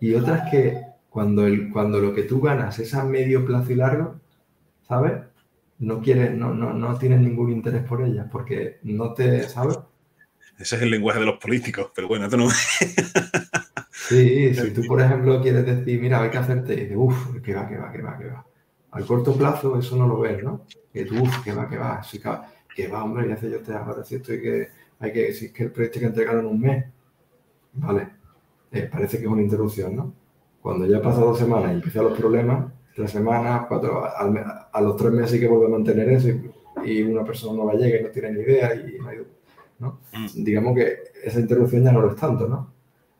y otras que cuando, el, cuando lo que tú ganas es a medio plazo y largo, ¿sabes? No quieres, no, no, no tienes ningún interés por ellas, porque no te, ¿sabes? Ese es el lenguaje de los políticos, pero bueno, esto no. sí, si tú, por ejemplo, quieres decir, mira, hay que hacerte, y dices, uff, que va, que va, que va, que va. Al corto plazo eso no lo ves, ¿no? Que tú, uff, que va, que va, sí, que va, hombre, y hace yo te ahora si estoy que, hay que, si es que el proyecto hay que entregarlo en un mes, vale, eh, parece que es una interrupción, ¿no? Cuando ya ha pasado dos semanas y empiezan los problemas, tres semanas, cuatro, a, los tres meses sí que vuelve a mantener eso y, una persona nueva llega y no tiene ni idea y no mm. Digamos que esa interrupción ya no lo es tanto, ¿no?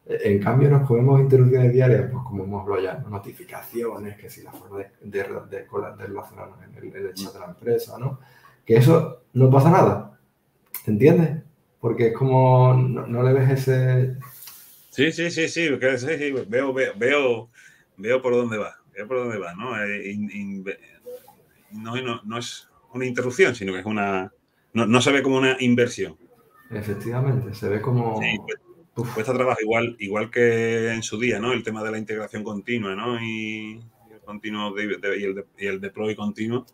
En cambio, nos comemos interrupciones diarias, pues como hemos hablado ya, notificaciones, que si la forma de, de, de, relacionarnos en el, en el, chat de la empresa, ¿no? Que eso no pasa nada, ¿entiendes? Porque es como, no, le ves ese... Sí, sí, sí, sí, veo, veo, veo, veo por dónde va, veo por dónde va, ¿no? Eh, no, no, es una interrupción, sino que es una... No, no, se ve como una inversión. Efectivamente, se ve como... Sí, pues, cuesta trabajo, igual, igual que en su día, ¿no? El tema de la integración continua, ¿no? Y, el continuo y, el y, el deploy continuo.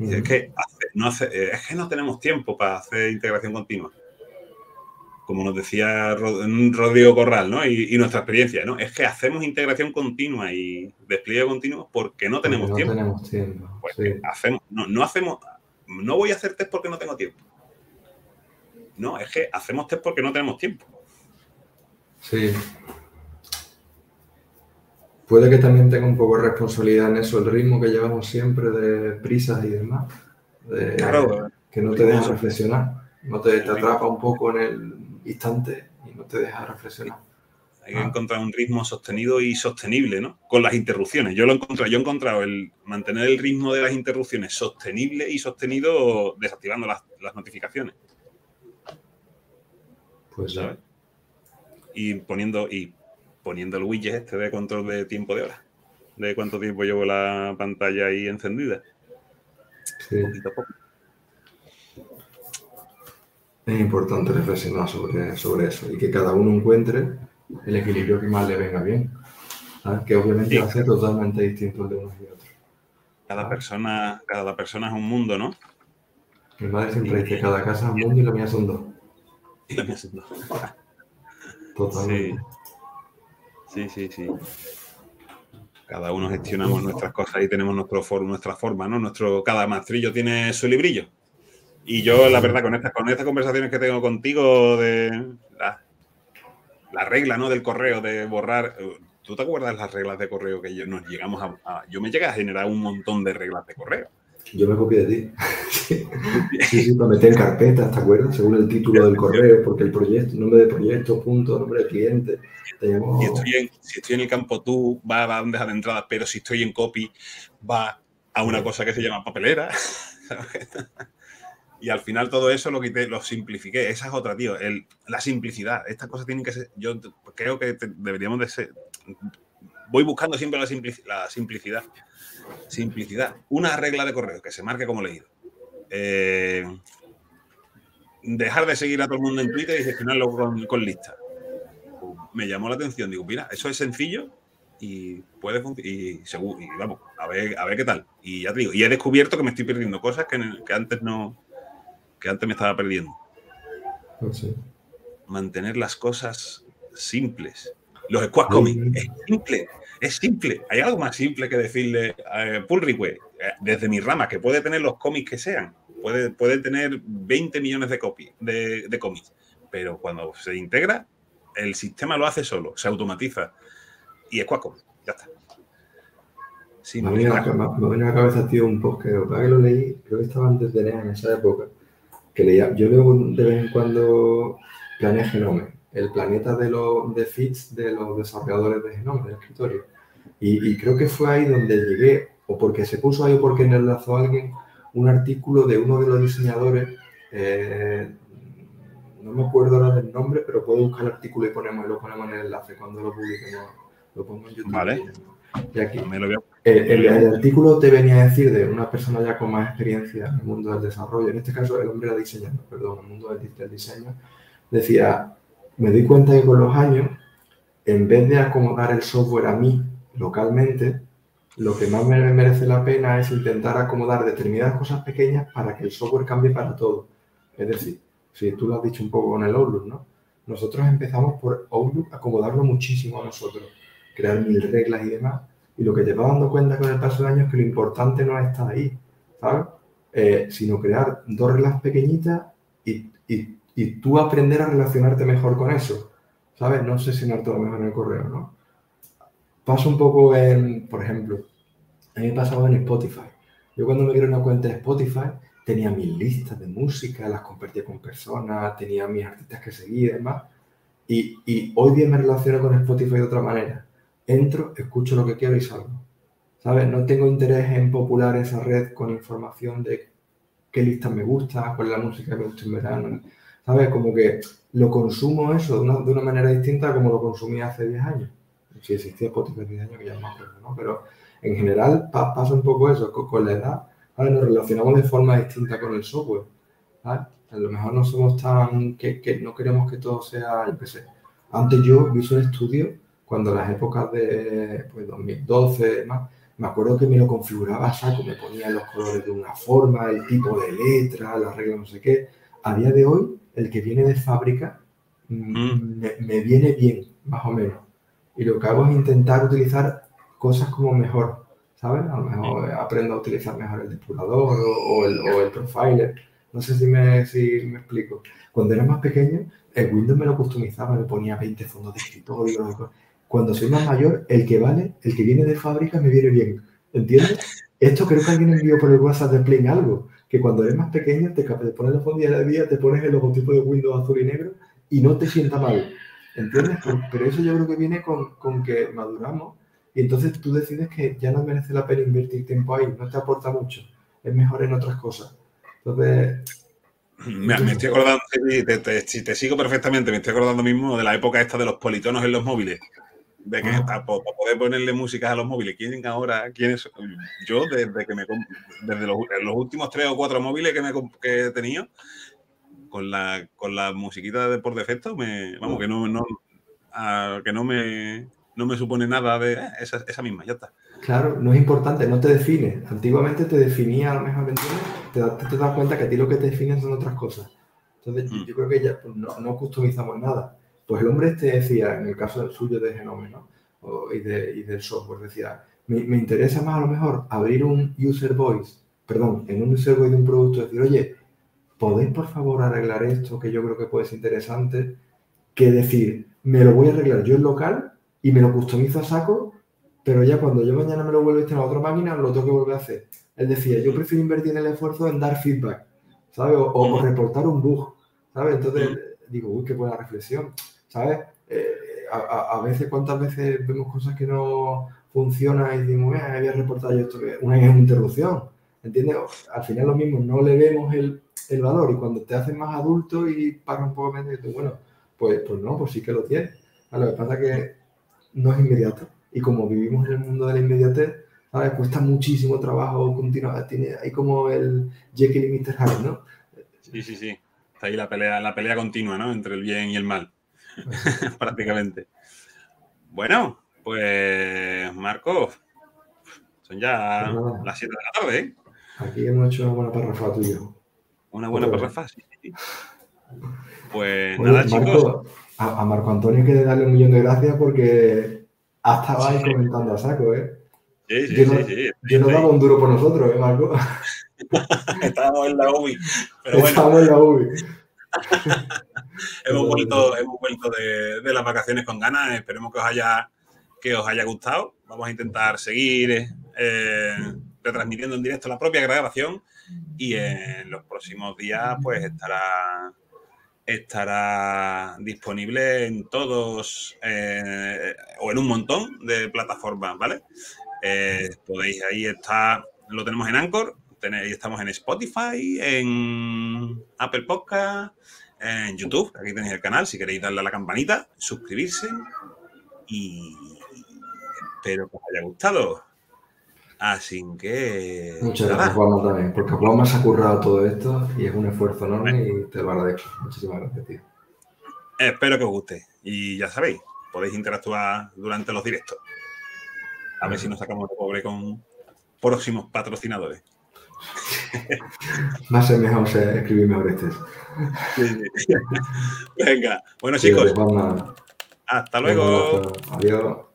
es, que no hace, es que no tenemos tiempo para hacer integración continua. Como nos decía Rodrigo Corral, ¿no? Y, nuestra experiencia, ¿no? Es que hacemos integración continua y despliegue continuo porque no tenemos no tiempo. Tenemos tiempo. Pues hacemos, no, no hacemos, no voy a hacer test porque no tengo tiempo. No, es que hacemos test porque no tenemos tiempo. Sí. Puede que también tenga un poco de responsabilidad en eso, el ritmo que llevamos siempre de prisas y demás. claro. Que no te deja reflexionar. No te, atrapa un poco en el instante y no te deja reflexionar. Hay que ah. encontrar un ritmo sostenido y sostenible, ¿no? Con las interrupciones. Yo lo he encontrado, yo he encontrado el mantener el ritmo de las interrupciones sostenible y sostenido desactivando las, las notificaciones. Pues ¿sabes? Y poniendo, y poniendo el widget este de control de tiempo de hora. De cuánto tiempo llevo la pantalla ahí encendida. Sí. Poquito a poco. Es importante reflexionar sobre, sobre eso y que cada uno encuentre el equilibrio que más le venga bien. Que obviamente va a ser totalmente distinto de unos y otros. Cada persona, cada persona es un mundo, ¿no? Mi madre siempre dice, cada casa es un mundo y la mía son dos. Y la mía son dos. Totalmente. Sí. sí, sí, Cada uno gestionamos nuestras cosas y tenemos nuestro nuestra forma, ¿no? Nuestro, cada maestrillo tiene su librillo. Y yo, la verdad, con estas, con estas conversaciones que tengo contigo de la, la regla, ¿no? Del correo, de borrar. ¿Tú te acuerdas las reglas de correo que yo, nos llegamos a, Yo me llegué a generar un montón de reglas de correo. Yo me copié de ti. sí, sí, para meter carpetas, ¿te acuerdas? Según el título del correo, porque el proyecto, nombre de proyecto, punto, nombre de cliente. Si, estoy en, si, estoy en, el campo tú, va a bandeja de entrada, pero si estoy en copy, va a una cosa que se llama papelera. y al final todo eso lo quité, lo simplifiqué. Esa es otra, tío. El, la simplicidad. Estas cosas tienen que ser. Yo creo que deberíamos de ser. Voy buscando siempre la, la simplicidad Simplicidad. Una regla de correo que se marque como leído. Eh, dejar de seguir a todo el mundo en Twitter y gestionarlo con, con lista. Me llamó la atención. Digo, mira, eso es sencillo y puede y, seguro, y vamos, a ver, a ver qué tal. Y ya te digo, y he descubierto que me estoy perdiendo cosas que, que antes no, que antes me estaba perdiendo. Mantener las cosas simples. Los squad comics es simple. Es simple. Hay algo más simple que decirle a pull request, eh, desde mi rama, que puede tener los cómics que sean. Puede, puede tener 20 millones de, de, de cómics. Pero cuando se integra, el sistema lo hace solo, se automatiza. Y es cuaco. Ya está. me, viene a la, cabeza, tío, un post que, que lo leí, creo que estaba antes de NEA en esa época, que leía, yo leo de vez en cuando Planea Genome, el planeta de los de Fitz de los desarrolladores de Genome, del escritorio. Y, creo que fue ahí donde llegué, o porque se puso ahí o porque me enlazó alguien, un artículo de uno de los diseñadores, eh, no me acuerdo ahora del nombre, pero puedo buscar el artículo y ponemos, lo ponemos en el enlace cuando lo publiquemos. Lo pongo en YouTube. Vale. Y aquí. El, el, artículo te venía a decir de una persona ya con más experiencia en el mundo del desarrollo, en este caso el hombre era diseñador, perdón, en el mundo del diseño, decía, me doy cuenta que con los años, en vez de acomodar el software a mí localmente, lo que más me merece la pena es intentar acomodar determinadas cosas pequeñas para que el software cambie para todo. Es decir, si tú lo has dicho un poco con el Outlook, ¿no? Nosotros empezamos por Outlook acomodarlo muchísimo a nosotros, crear mil reglas y demás. Y lo que te vas dando cuenta con el paso del año es que lo importante no está ahí, ¿sabes? Eh, sino crear dos reglas pequeñitas y, y, y, tú aprender a relacionarte mejor con eso, ¿sabes? No si todo mejor en el correo, ¿no? Paso un poco en, por ejemplo, a mí me pasaba en Spotify. Yo cuando me creé una cuenta de Spotify tenía mis listas de música, las compartía con personas, tenía mis artistas que seguía y demás. Y, y hoy día me relaciono con Spotify de otra manera. Entro, escucho lo que quiero y salgo. ¿Sabes? No tengo interés en popular esa red con información de qué listas me gusta, cuál es la música que me gusta en verano. ¿Sabes? Como que lo consumo eso de una, de una manera distinta como lo consumía hace 10 años si existía Spotify 10 años, que ya me acuerdo, ¿no? Pero en general pasa un poco eso, con, la edad, ¿vale? Nos relacionamos de forma distinta con el software, ¿vale? A lo mejor no somos tan, que, que no queremos que todo sea, yo qué sé. Antes yo Visual Studio, cuando las épocas de pues, 2012 más, me acuerdo que me lo configuraba saco, me ponía los colores de una forma, el tipo de letra, las reglas, no sé qué. A día de hoy, el que viene de fábrica mm, mm. me, me, viene bien, más o menos y lo que hago es intentar utilizar cosas como mejor, ¿sabes? A lo mejor aprendo a utilizar mejor el depurador o, el, o el, profiler. No sé si me, si me explico. Cuando era más pequeño, el Windows me lo customizaba, me ponía 20 fondos de escritorio. Cuando soy más mayor, el que vale, el que viene de fábrica me viene bien. ¿Entiendes? Esto creo que alguien envió por el WhatsApp de Play algo, que cuando eres más pequeño te, te pones los fondos de día, te pones el logotipo de Windows azul y negro y no te sienta mal. ¿Entiendes? Pero eso yo creo que viene con, con, que maduramos y entonces tú decides que ya no merece la pena invertir tiempo ahí, no te aporta mucho, es mejor en otras cosas. Entonces... Me, estoy acordando, si te, sigo perfectamente, me estoy acordando mismo de la época esta de los politonos en los móviles. De que ah. para, poder ponerle música a los móviles, ¿quién ahora? ¿Quién es? Yo, desde que me desde los, los últimos tres o cuatro móviles que, me, que he tenido, con la, con la musiquita de por defecto, me, vamos, que no, no, que no me, no me supone nada de eh, esa, esa, misma, ya está. Claro, no es importante, no te define. Antiguamente te definía, a lo mejor, Te, te, das cuenta que a ti lo que te define son otras cosas. Entonces, mm. yo creo que ya pues, no, no, customizamos nada. Pues el hombre este decía, en el caso del suyo de Genome, ¿no? y, de, y, del software, decía, me, me, interesa más a lo mejor abrir un user voice, perdón, en un user voice de un producto, decir, oye, ¿podéis por favor arreglar esto que yo creo que puede ser interesante? Que decir, me lo voy a arreglar yo en local y me lo customizo a saco, pero ya cuando yo mañana me lo vuelvo a instalar a otra máquina, lo tengo que volver a hacer. Él decía, yo prefiero invertir en el esfuerzo en dar feedback, ¿sabes? O, reportar un bug, ¿sabes? Entonces digo, uy, qué buena reflexión, ¿sabes? Eh, a, veces, ¿cuántas veces vemos cosas que no funcionan y decimos, eh, voy a reportar yo esto? Una interrupción, ¿entiendes? Al final lo mismo, no le vemos el, el valor y cuando te haces más adulto y pagas un poco menos, dices, bueno, pues, pues no, pues sí que lo tienes. Lo que pasa es que no es inmediato. Y como vivimos en el mundo de la inmediatez, ¿sabes? cuesta muchísimo trabajo continuar. Tiene, hay como el Jekyll y Mr. Hyde, ¿no? Sí, sí, sí. Está ahí la pelea, la pelea continua, ¿no? Entre el bien y el mal. Prácticamente. Bueno, pues Marco, son ya pues las 7 de la tarde, ¿eh? Aquí hemos hecho una buena parrafa tuyo. Una buena parrafa, sí. Pues nada, chicos. A, Marco Antonio quiere darle un millón de gracias porque ha estado ahí comentando a saco, ¿eh? Sí, sí, sí, sí. Yo no daba un duro por nosotros, ¿eh, Marco? Estábamos en la UBI. Pero bueno. Estábamos en la UBI. hemos vuelto, de, las vacaciones con ganas. Esperemos que os haya, que os haya gustado. Vamos a intentar seguir eh, retransmitiendo en directo la propia grabación y en los próximos días pues estará estará disponible en todos eh, o en un montón de plataformas, ¿vale? Eh, podéis ahí está, lo tenemos en Anchor, tenéis, estamos en Spotify, en Apple Podcast, en YouTube, aquí tenéis el canal, si queréis darle a la campanita, suscribirse y espero que os haya gustado. Así que. Muchas gracias, Juanma, también, porque Juanma se ha currado todo esto y es un esfuerzo enorme y te lo agradezco. Muchísimas gracias, tío. Espero que os guste. Y ya sabéis, podéis interactuar durante los directos. A ver si nos sacamos de pobre con próximos patrocinadores. Más es mejor escribir mejor Venga, bueno chicos. hasta luego. Adiós.